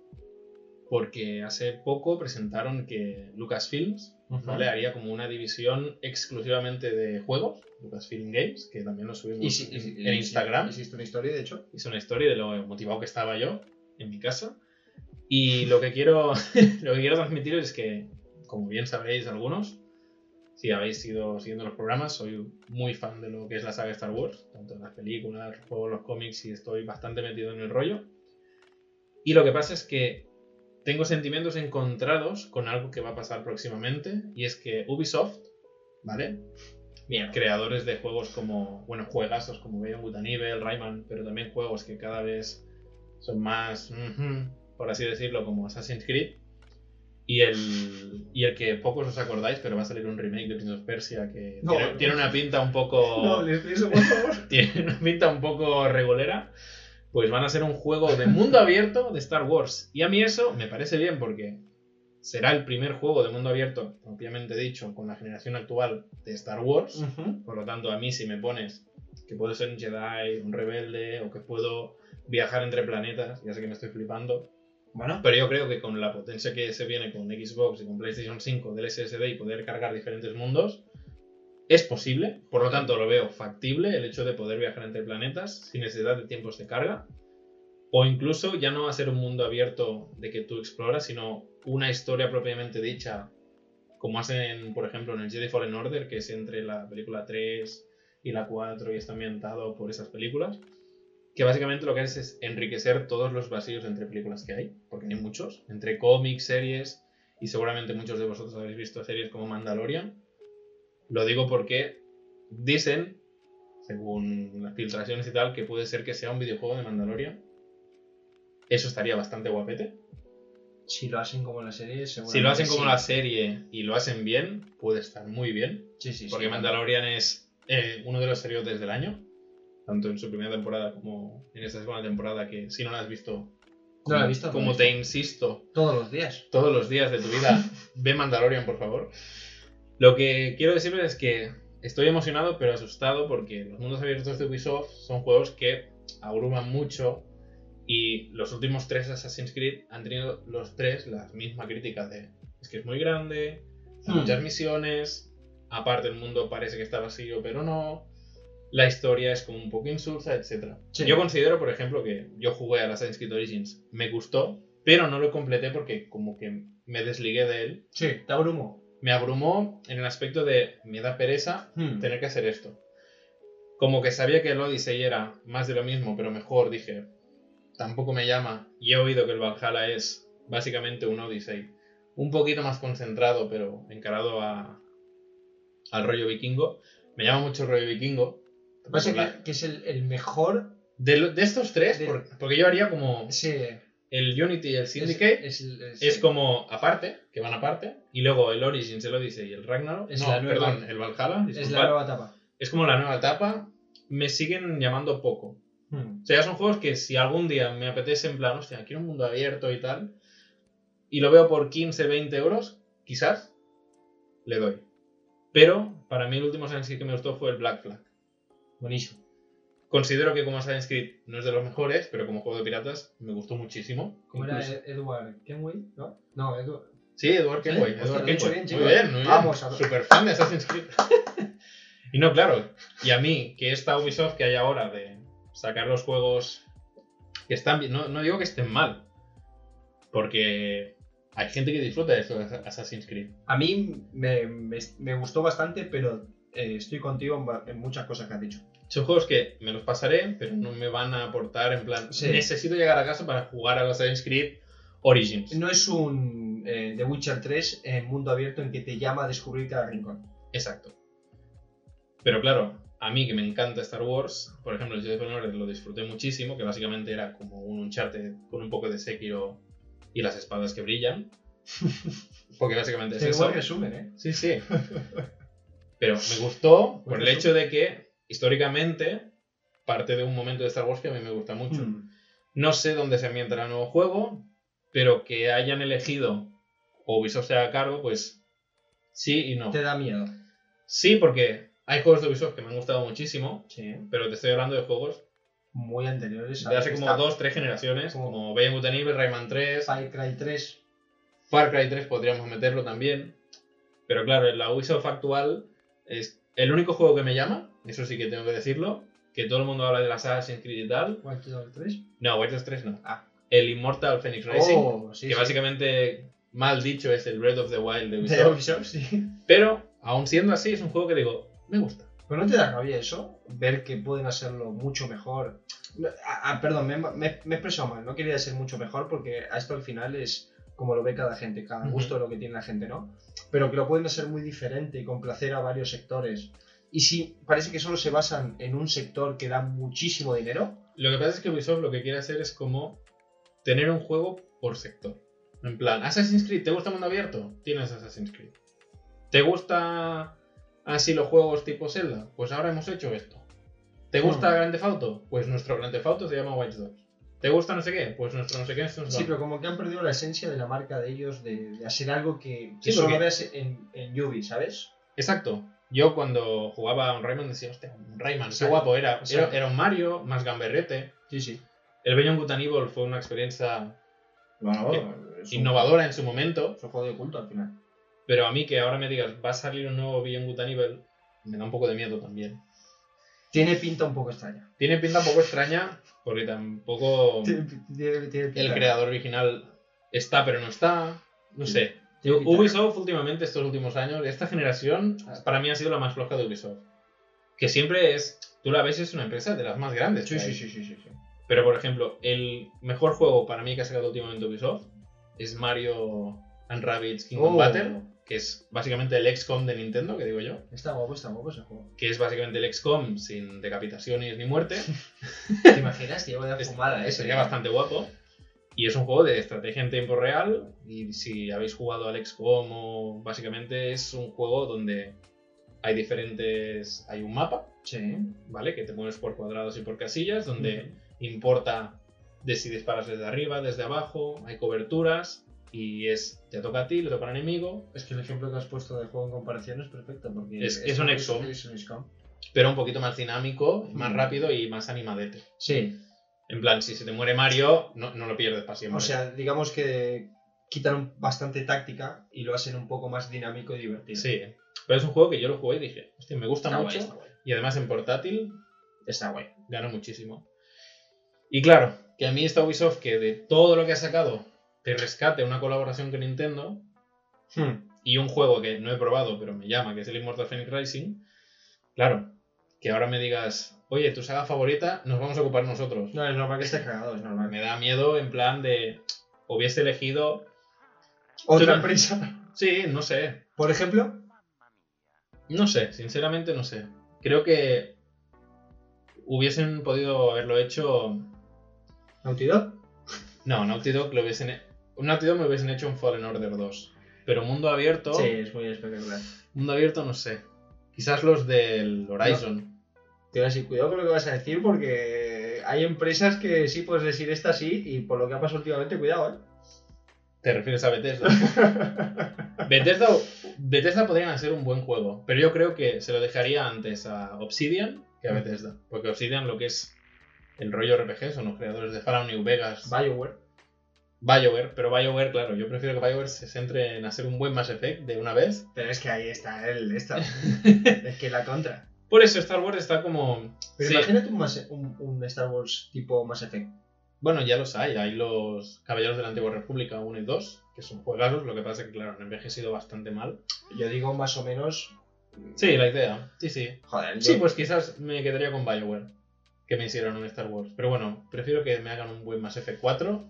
Porque hace poco presentaron que Lucasfilms ¿vale? haría como una división exclusivamente de juegos, Lucasfilm Games, que también lo subimos si- en, si- en y- Instagram. Existe una historia, de hecho. Hice una historia de lo motivado que estaba yo en mi casa. Y lo que quiero, lo que quiero transmitiros es que, como bien sabréis algunos, si habéis ido siguiendo los programas, soy muy fan de lo que es la saga Star Wars, tanto en las películas, los juegos, los cómics, y estoy bastante metido en el rollo. Y lo que pasa es que tengo sentimientos encontrados con algo que va a pasar próximamente, y es que Ubisoft, ¿vale? Mierda. creadores de juegos como, bueno, juegazos como Beyond Good and Evil, Rayman, pero también juegos que cada vez son más, por así decirlo, como Assassin's Creed. Y el, y el que pocos os acordáis, pero va a salir un remake de Prince of Persia que No, tiene, no. tiene una pinta un poco No, les pienso, por favor. tiene una pinta un poco regulera, pues van a ser un juego de mundo abierto de Star Wars. Y a mí eso me parece bien porque será el primer juego de mundo abierto, propiamente dicho, con la generación actual de Star Wars. Por lo tanto, a mí si me pones que puedo ser un Jedi, un rebelde, o que puedo viajar entre planetas, ya sé que me estoy flipando, Bueno, pero yo creo que con la potencia que se viene con Xbox y con PlayStation 5 del SSD y poder cargar diferentes mundos, Es posible, por lo tanto lo veo factible el hecho de poder viajar entre planetas sin necesidad de tiempos de carga. O incluso ya no va a ser un mundo abierto de que tú exploras, sino una historia propiamente dicha, como hacen, por ejemplo, en el Jedi Fallen Order, que es entre la película 3 y la 4 y está ambientado por esas películas. Que básicamente lo que hace es enriquecer todos los vacíos entre películas que hay, porque hay muchos, entre cómics, series, y seguramente muchos de vosotros habéis visto series como Mandalorian lo digo porque dicen, según las filtraciones y tal, que puede ser que sea un videojuego de Mandalorian. Eso estaría bastante guapete. Si lo hacen como la serie, Si lo hacen como la serie y lo hacen bien, puede estar muy bien. Sí, sí, Porque Mandalorian es eh, uno de los seriotes del año. Tanto en su primera temporada como en esta segunda temporada, que si no la has visto, no la he visto. Como te insisto. Todos los días. Todos los días de tu vida. ve Mandalorian, por favor. Lo que quiero decirles es que estoy emocionado pero asustado porque los mundos abiertos de Ubisoft son juegos que abruman mucho y los últimos tres Assassin's Creed han tenido los tres la misma crítica de es que es muy grande, hmm. muchas misiones, aparte el mundo parece que está vacío pero no, la historia es como un poco insulsa, etc. Yo considero, por ejemplo, que yo jugué a Assassin's Creed Origins, me gustó, pero no lo completé porque como que me desligué de él. Sí, te abrumó me abrumó en el aspecto de me da pereza hmm. tener que hacer esto. Como que sabía que el Odyssey era más de lo mismo, pero mejor, dije, tampoco me llama. Y he oído que el Valhalla es básicamente un Odyssey. Un poquito más concentrado, pero encarado a, al rollo vikingo. Me llama mucho el rollo vikingo. Pasa que, es el, mejor. De, de estos tres, porque, yo haría como. Sí el Unity y el Syndicate es, como aparte, que van aparte, y luego el Origins, el Odyssey y el Ragnarok, es la nueva, perdón, el Valhalla, es la nueva etapa. Es como la nueva etapa, me siguen llamando poco. Hmm. O sea, son juegos que si algún día me apetece en plan, hostia, quiero un mundo abierto y tal, y lo veo por 15, 20 euros, quizás, le doy. Pero, para mí el último Assassin's que me gustó fue el Black Flag. Buenísimo. Considero que como Assassin's Creed no es de los mejores, pero como juego de piratas me gustó muchísimo. ¿Cómo era Edward Kenway? ¿No? No, Edward. Sí, Edward Kenway. Edward Kenway. muy bien, muy Vamos, bien. Super fan de Assassin's Creed. y no, claro. Y a mí, que esta Ubisoft que hay ahora de sacar los juegos que están bien, no, no digo que estén mal, porque hay gente que disfruta de esto de Assassin's Creed. A mí me, me, gustó bastante, pero eh, estoy contigo en muchas cosas que has dicho. Son juegos que me los pasaré, pero no me van a aportar en plan. Necesito llegar a casa para jugar a los Assassin's Creed Origins. No es un eh, The Witcher 3 en mundo abierto en que te llama a descubrir cada rincón. Exacto. Pero claro, a mí que me encanta Star Wars, por ejemplo, el Jedi Fallen lo disfruté muchísimo, que básicamente era como un Uncharted con un poco de Sekiro y las espadas que brillan. Porque básicamente es eso. Resumen, ¿eh? Sí, sí. Pero me gustó por el hecho de que históricamente, parte de un momento de Star Wars que a mí me gusta mucho. Hmm. No sé dónde se ambienta el nuevo juego, pero que hayan elegido o Ubisoft sea a cargo, pues sí y no. ¿Te da miedo? Sí, porque hay juegos de Ubisoft que me han gustado muchísimo, sí. pero te estoy hablando de juegos muy anteriores. De hace como dos, tres generaciones, como, Evil, Rayman 3, Far Cry 3. Far Cry 3 podríamos meterlo también. Pero claro, en la Ubisoft actual es el único juego que me llama eso sí que tengo que decirlo, que todo el mundo habla de la Assassin's Creed y tal. ¿White 3? No, White 3 no. Ah. El Immortal Phoenix oh, que básicamente, mal dicho, es el Breath of the Wild de Ubisoft. sí. Pero, aún siendo así, es un juego que digo, me gusta. ¿Pero no te da rabia eso? Ver que pueden hacerlo mucho mejor. Ah, perdón, me, me, me, he expresado mal. No quería decir mucho mejor porque a esto al final es como lo ve cada gente, cada gusto de lo que tiene la gente, ¿no? Pero que lo pueden hacer muy diferente y complacer a varios sectores. Y si parece que solo se basan en un sector que da muchísimo dinero. Lo que pasa es que Ubisoft lo que quiere hacer es como tener un juego por sector. En plan, Assassin's Creed, ¿te gusta mundo abierto? Tienes Assassin's Creed. ¿Te gusta así los juegos tipo Zelda? Pues ahora hemos hecho esto. ¿Te gusta hmm. Grande Fauto? Pues nuestro Grande Fauto se llama Watch Dogs. ¿Te gusta no sé qué? Pues nuestro no sé qué es Sí, pero como que han perdido la esencia de la marca de ellos de, hacer algo que, solo veas en, en Ubi, ¿sabes? Exacto. Yo cuando jugaba a un Rayman decía, hostia, un Rayman, qué guapo era. era. un Mario más gamberrete. Sí, sí. El Beyond Good and Evil fue una experiencia innovadora en su momento. Es un juego de culto al final. Pero a mí que ahora me digas, va a salir un nuevo Beyond Good and Evil, me da un poco de miedo también. Tiene pinta un poco extraña. Tiene pinta un poco extraña porque tampoco el creador original está pero no está. No sé. Ubisoft últimamente, estos últimos años, esta generación, para mí ha sido la más floja de Ubisoft. Que siempre es, tú la ves, es una empresa de las más grandes. Sí, sí, sí, sí, sí, Pero por ejemplo, el mejor juego para mí que ha sacado últimamente Ubisoft es Mario and Rabbids Kingdom oh. Battle que es básicamente el XCOM de Nintendo, que digo yo. Está guapo, está guapo ese juego. Que es básicamente el XCOM sin decapitaciones ni muerte. ¿Te imaginas? Llevo de fumada, ¿eh? Sería bastante guapo. Y es un juego de estrategia en tiempo real. Y si habéis jugado al XCOM, o básicamente es un juego donde hay diferentes. Hay un mapa. Sí. ¿Vale? Que te mueves por cuadrados y por casillas, donde importa de si disparas desde arriba, desde abajo, hay coberturas y es, te toca a ti, le toca al enemigo. Es que el ejemplo que has puesto de juego en comparación es perfecto, porque es, es, un XCOM, pero un poquito más dinámico, más rápido y más animadete. Sí. En plan, si se te muere Mario, no, no lo pierdes para siempre. O sea, digamos que quitan bastante táctica y lo hacen un poco más dinámico y divertido. Sí, pero es un juego que yo lo jugué y dije, hostia, me gusta mucho. Y además en portátil está guay. Gana muchísimo. Y claro, que a mí está Ubisoft que de todo lo que ha sacado te rescate una colaboración con Nintendo hmm. y un juego que no he probado, pero me llama, que es el Immortal Phoenix Rising, claro, que ahora me digas, oye, tu saga favorita, nos vamos a ocupar nosotros. No, es normal que estés cagado, es normal. Me da miedo en plan de, hubiese elegido... Otra empresa. Sí, no sé. ¿Por ejemplo? No sé, sinceramente no sé. Creo que hubiesen podido haberlo hecho... ¿Naughty Dog? No, Naughty Dog lo hubiesen un Naughty me hubiesen hecho un Fallen Order 2. Pero mundo abierto. Sí, es muy espectacular. Mundo abierto, no sé. Quizás los del Horizon. Te voy a decir, cuidado con lo que vas a decir porque hay empresas que sí puedes decir esta sí y por lo que ha pasado últimamente, cuidado, ¿eh? ¿Te refieres a Bethesda? Bethesda, Bethesda podrían hacer un buen juego, pero yo creo que se lo dejaría antes a Obsidian que a mm. Bethesda. Porque Obsidian lo que es el rollo RPG son los creadores de Fallout New Vegas. BioWare. BioWare, pero BioWare, claro, yo prefiero que BioWare se centre en hacer un buen Mass Effect de una vez. Pero es que ahí está el esta. es que la contra. Por eso Star Wars está como. Pero imagínate un, un, Star Wars tipo Mass Effect. Bueno, ya los hay. Hay los Caballeros de la Antigua República 1 y 2, que son juegazos. Lo que pasa es que, claro, han envejecido bastante mal. Yo digo más o menos. Sí, la idea. Sí, sí. Joder, Sí, pues quizás me quedaría con BioWare. Que me hicieron un Star Wars. Pero bueno, prefiero que me hagan un buen Mass Effect 4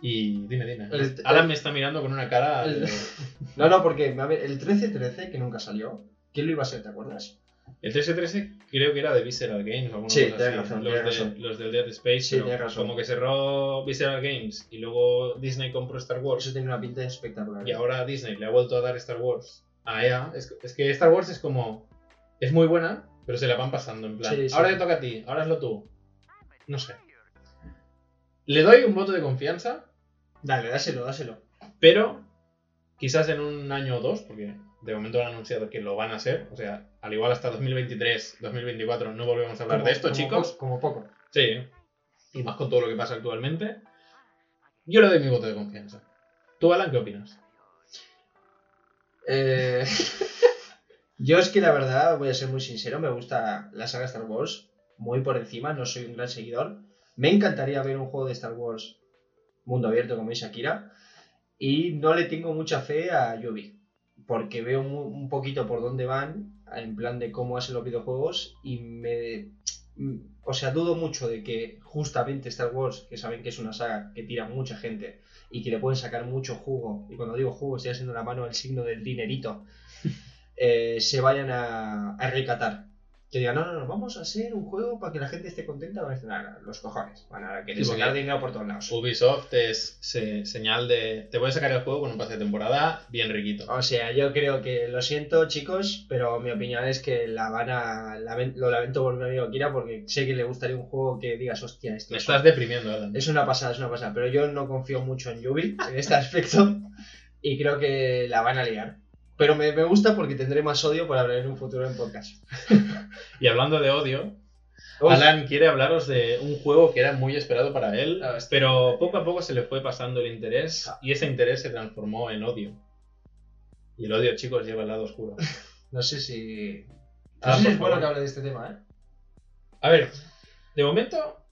y dime, dime. Alan me está mirando con una cara. no, no, porque el 13-13, que nunca salió, ¿quién lo iba a ser? ¿Te acuerdas? El 13-13 creo que era de Visceral Games o sí, Razón, los, los, del Dead Space. Sí, Como que cerró Visceral Games y luego Disney compró Star Wars. Eso tiene una pinta espectacular. Y ahora Disney le ha vuelto a dar Star Wars a EA. Es, es que Star Wars es como. Es muy buena, pero se la van pasando en plan. ahora te toca a ti, ahora hazlo tú. No sé. Le doy un voto de confianza. Dale, dáselo, dáselo. Pero quizás en un año o dos, porque de momento han anunciado que lo van a hacer. O sea, al igual hasta 2023, 2024 no volvemos a hablar de esto, chicos. como poco. Sí. Y más con todo lo que pasa actualmente. Yo le doy mi voto de confianza. ¿Tú, Alan, qué opinas? Eh... Yo es que la verdad, voy a ser muy sincero, me gusta la saga Star Wars muy por encima, no soy un gran seguidor. Me encantaría ver un juego de Star Wars mundo abierto como dice Akira y no le tengo mucha fe a Yubi porque veo un, poquito por dónde van en plan de cómo hacen los videojuegos y me o sea dudo mucho de que justamente Star Wars que saben que es una saga que tira mucha gente y que le pueden sacar mucho jugo y cuando digo jugo estoy haciendo la mano al signo del dinerito eh, se vayan a, a recatar que digan, no, no, no, vamos a hacer un juego para que la gente esté contenta, a decir, nada, los cojones, van a querer sacar dinero por todos lados. Ubisoft es señal de, te voy a sacar el juego con un pase de temporada bien riquito. O sea, yo creo que, lo siento chicos, pero mi opinión es que la van a, lo lamento por mi amigo Kira, porque sé que le gustaría un juego que digas, hostia, esto Me estás deprimiendo. Es una pasada, es una pasada, pero yo no confío mucho en Yubi en este aspecto y creo que la van a liar. Pero me, gusta porque tendré más odio para hablar en un futuro en podcast. y hablando de odio, Alan quiere hablaros de un juego que era muy esperado para él, ah, pero poco a poco se le fue pasando el interés ah. y ese interés se transformó en odio. Y el odio, chicos, lleva el lado oscuro. no sé si No sé si es bueno que hable de este tema, ¿eh? A ver, de momento,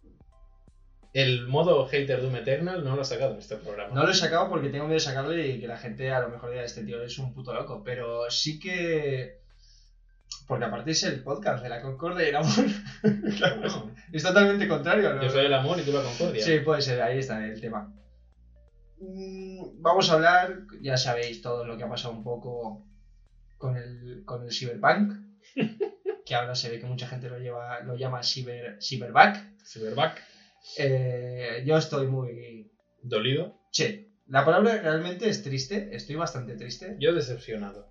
el modo hater Doom Eternal no lo ha sacado en este programa. No lo he sacado porque tengo miedo de sacarlo y que la gente a lo mejor diga este tío es un puto loco. Pero sí que. Porque aparte es el podcast de la Concordia y el amor. claro, Es totalmente contrario. Yo soy el amor y tú la concordia. Sí, puede ser, ahí está el tema. Mm, vamos a hablar, ya sabéis todo lo que ha pasado un poco con el, con el Cyberpunk. que ahora se ve que mucha gente lo, lleva, lo llama cyber, Cyberback. Cyberback. Eh, yo estoy muy... ¿Dolido? Sí. La palabra realmente es triste. Estoy bastante triste. Yo decepcionado.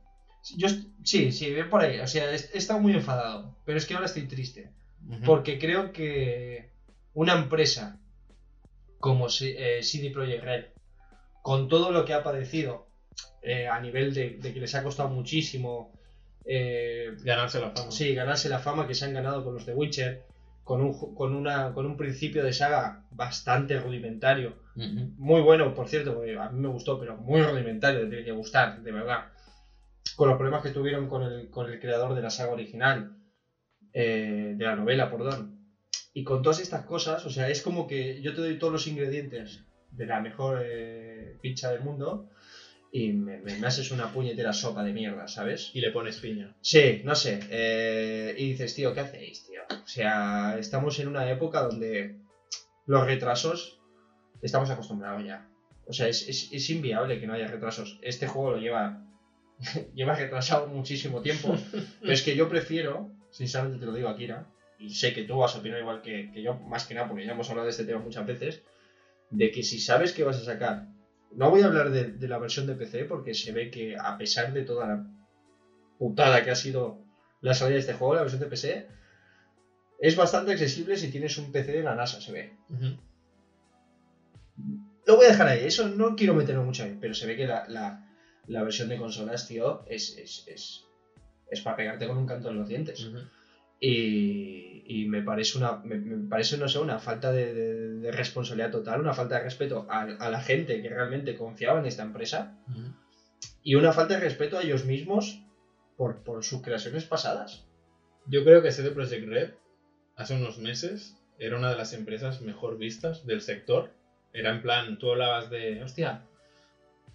Yo, sí, sí, por ahí. O sea, he, estado muy enfadado. Pero es que ahora estoy triste. Porque creo que una empresa como eh, CD Projekt Red, con todo lo que ha padecido eh, a nivel de, de, que les ha costado muchísimo eh, ganarse la fama. Sí, ganarse la fama que se han ganado con los de Witcher, con un, con una, con un principio de saga bastante rudimentario. Muy bueno, por cierto, a mí me gustó, pero muy rudimentario, tiene que gustar, de verdad. Con los problemas que tuvieron con el, con el creador de la saga original, eh, de la novela, perdón. Y con todas estas cosas, o sea, es como que yo te doy todos los ingredientes de la mejor eh, pizza del mundo y me, haces una puñetera sopa de mierda, ¿sabes? Y le pones piña. Sí, no sé. Eh, y dices, tío, ¿qué hacéis, tío? O sea, estamos en una época donde los retrasos estamos acostumbrados ya. O sea, es, inviable que no haya retrasos. Este juego lo lleva, lleva retrasado muchísimo tiempo. pero es que yo prefiero, sinceramente te lo digo, Akira, y sé que tú vas a opinar igual que, que yo, más que nada, porque ya hemos hablado de este tema muchas veces, de que si sabes que vas a sacar no voy a hablar de, la versión de PC porque se ve que a pesar de toda la putada que ha sido la salida de este juego, la versión de PC es bastante accesible si tienes un PC de la NASA, se ve. Lo voy a dejar ahí, eso no quiero meterlo mucho ahí, pero se ve que la, versión de consolas, tío, es, es, es, para pegarte con un canto en los dientes. Y, me parece una, me, parece, no sé, una falta de, responsabilidad total, una falta de respeto a, la gente que realmente confiaba en esta empresa y una falta de respeto a ellos mismos por, sus creaciones pasadas. Yo creo que CD Projekt Red hace unos meses era una de las empresas mejor vistas del sector. Era en plan, tú hablabas de, hostia,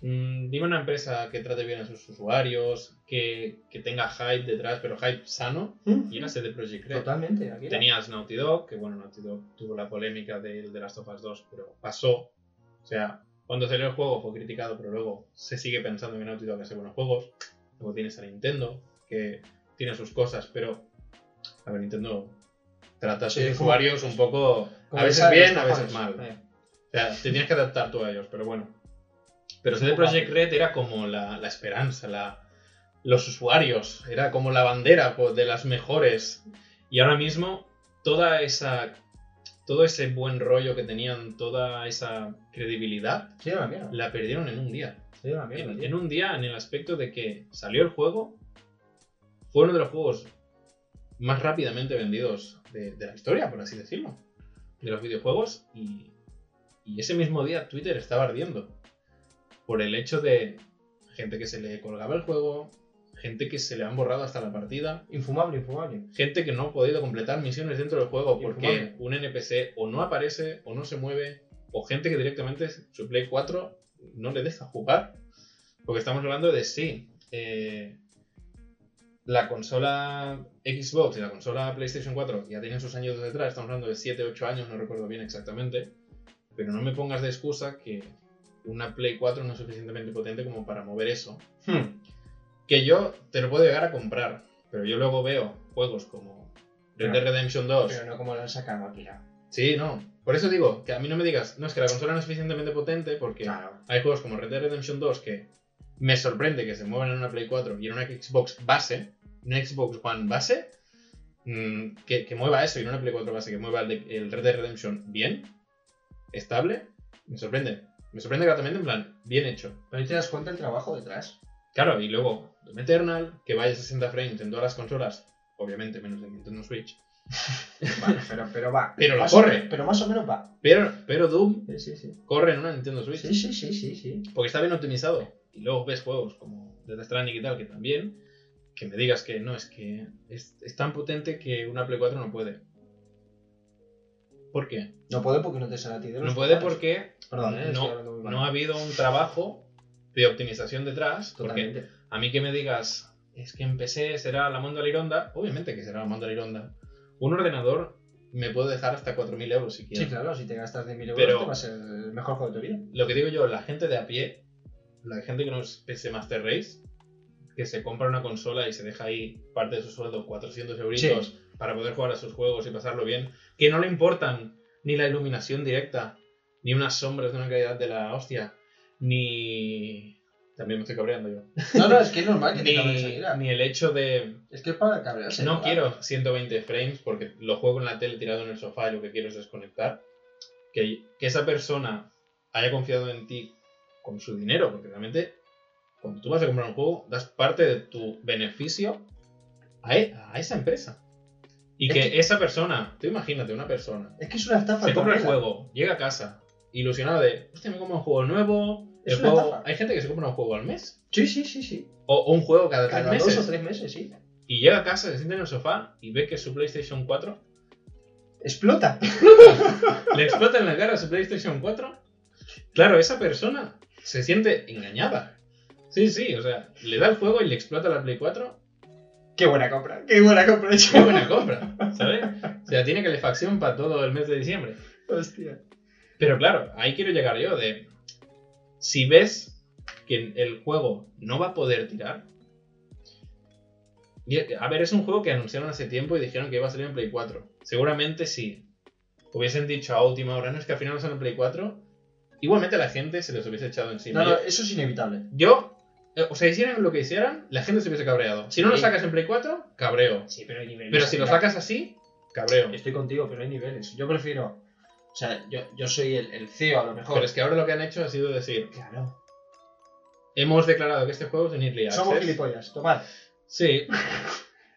Mm, dime una empresa que trate bien a sus usuarios, que, tenga hype detrás, pero hype sano, mm. y era CD Projekt Red. Totalmente. Tenías Naughty Dog, que bueno, Naughty Dog tuvo la polémica de, de Last of Us 2, pero pasó. O sea, cuando salió el juego fue criticado, pero luego se sigue pensando que Naughty Dog hace buenos juegos. Luego tienes a Nintendo, que tiene sus cosas, pero a ver, Nintendo trata a sus usuarios un poco, a veces bien, a veces mal. O sea, te tienes que adaptar tú a ellos, pero bueno. Pero CD Projekt Red era como la, esperanza, la, los usuarios, era como la bandera pues, de las mejores. Y ahora mismo, toda esa. Todo ese buen rollo que tenían, toda esa credibilidad, la, perdieron en un día. en, un día, en el aspecto de que salió el juego, fue uno de los juegos más rápidamente vendidos de, la historia, por así decirlo, de los videojuegos, y, y ese mismo día Twitter estaba ardiendo por el hecho de gente que se le colgaba el juego, gente que se le han borrado hasta la partida. Infumable, infumable. Gente que no ha podido completar misiones dentro del juego porque un NPC o no aparece o no se mueve, o gente que directamente su Play 4 no le deja jugar. Porque estamos hablando de sí. Eh, la consola Xbox y la consola PlayStation 4 ya tienen sus años detrás, estamos hablando de 7, 8 años, no recuerdo bien exactamente. Pero no me pongas de excusa que una Play 4 no es suficientemente potente como para mover eso. Hmm. Que yo te lo puedo llegar a comprar, pero yo luego veo juegos como Red Dead Redemption 2. Pero no como lo han sacado aquí ya. Sí, no. Por eso digo, que a mí no me digas, no, es que la consola no es suficientemente potente porque hay juegos como Red Dead Redemption 2 que me sorprende que se muevan en una Play 4 y en una Xbox base, una Xbox One base, mm, que, mueva eso y en una Play 4 base que mueva el, el Red Dead Redemption bien, estable, me sorprende. Me sorprende gratamente, en plan, bien hecho. Pero ahí te das cuenta del trabajo detrás. Claro, y luego Doom Eternal, que vaya a 60 frames en todas las consolas, obviamente menos de Nintendo Switch. vale, pero, pero va. Pero lo corre. pero más o menos va. Pero, pero Doom corre en una Nintendo Switch. Sí, sí, sí, sí, sí. Porque está bien optimizado. Y luego ves juegos como Death Stranding y tal, que también, que me digas que no, es que es, es tan potente que una Play 4 no puede. ¿Por qué? No puede porque no te sale a ti de los No puede porque Perdón, eh, no, no ha habido un trabajo de optimización detrás. Porque Totalmente. a mí que me digas, es que en PC será la Monda Lironda, obviamente que será la Monda Lironda. Un ordenador me puede dejar hasta 4.000 euros si quiero. Sí, claro, si te gastas de 1000 euros Pero- te va a ser el mejor juego de tu vida. Lo que digo yo, la gente de a pie, la gente que no es PC Master Race, que se compra una consola y se deja ahí parte de su sueldo, 400 euritos, para poder jugar a sus juegos y pasarlo bien, que no le importan ni la iluminación directa, ni unas sombras de una calidad de la hostia, ni... También me estoy cabreando yo. No, no, es que es normal que te Ni, ni el hecho de... Es que para cabrearse. No ¿verdad? quiero 120 frames porque lo juego en la tele tirado en el sofá y lo que quiero es desconectar. Que, que esa persona haya confiado en ti con su dinero, porque realmente cuando tú vas a comprar un juego, das parte de tu beneficio a, e- a esa empresa. Y Es que, que- esa persona, tú imagínate, una persona, Es que es una estafa. se compra el juego, llega a casa, ilusionado de, hostia, me compro un juego nuevo. Es el una juego... estafa. Hay gente que se compra un juego al mes. Sí, sí, sí, sí. O, o un juego cada tres Cada meses. dos o tres meses, sí. Y llega a casa, se sienta en el sofá y ve que su PlayStation 4 Explota. le explota en la cara su PlayStation 4. Claro, esa persona se siente engañada. Sí, sí, o sea, le da el juego y le explota la Play 4. Qué buena compra. Qué buena compra he hecho. Qué buena compra, ¿sabes? O sea, tiene calefacción para todo el mes de diciembre. Hostia. Pero claro, ahí quiero llegar yo de... Si ves que el juego no va a poder tirar... A ver, es un juego que anunciaron hace tiempo y dijeron que iba a salir en Play 4. Seguramente si hubiesen dicho a última hora, no es que al final no sale en Play 4, igualmente la gente se les hubiese echado encima. No, no, eso es inevitable. Yo, o sea, hicieran lo que hicieran, la gente se hubiese cabreado. Si no lo Sí. sacas en Play 4, cabreo. Sí, pero hay niveles. Pero si lo Mira, sacas así, cabreo. Estoy contigo, pero hay niveles. Yo prefiero. O sea, yo, yo soy el, el CEO a lo mejor. Pero es que ahora lo que han hecho ha sido decir, Claro. hemos declarado que este juego es en Early Somos Access. gilipollas. Tomad. Sí,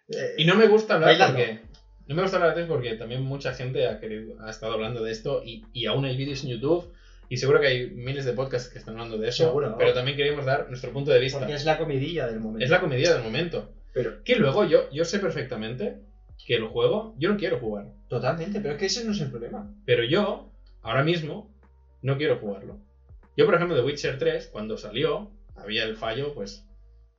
Eh, y no me gusta hablar Bailando. porque... No me gusta hablar de esto porque también mucha gente ha, querido, ha estado hablando de esto y, y aún hay vídeos en YouTube y seguro que hay miles de podcasts que están hablando de eso. Seguro. Pero también queremos dar nuestro punto de vista. porque es la comidilla del momento. Es la comedia del momento. Pero, Que luego yo, yo sé perfectamente que el juego yo no quiero jugar. totalmente, pero es que ese no es el problema. Pero yo, ahora mismo, no quiero jugarlo. Yo, por ejemplo, de Witcher 3, cuando salió, había el fallo, pues,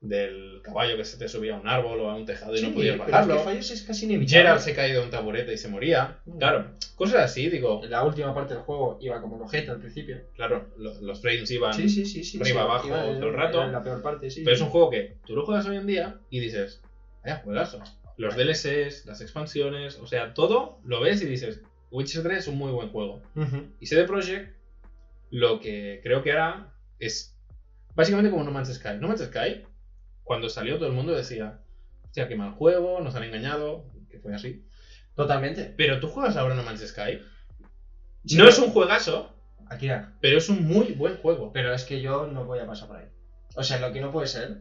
del caballo que se te subía a un árbol o a un tejado y Sí, no podías bajarlo. que fallos es casi inevitable. Geralt se caía de un taburete y se moría. Mm. Claro, cosas así, digo, La última parte del juego iba como el ojete al principio. claro, lo- los frames iban... Sí, sí, sí. sí arriba, abajo, iba todo el rato. la peor parte, sí. Pero es un juego que tú lo juegas hoy en día y dices, vaya juegazo. Los DLCs, las expansiones, o sea, todo lo ves y dices, Witcher 3 es un muy buen juego. Y CD Projekt lo que creo que hará es básicamente como No Man's Sky. No Man's Sky, cuando salió todo el mundo decía, hostia, qué mal juego, nos han engañado, que fue así. Totalmente. Pero tú juegas ahora No Man's Sky. Sí, no pero- es un juegazo, Akira, pero es un muy buen juego. pero es que yo no voy a pasar por ahí. O sea, lo que no puede ser,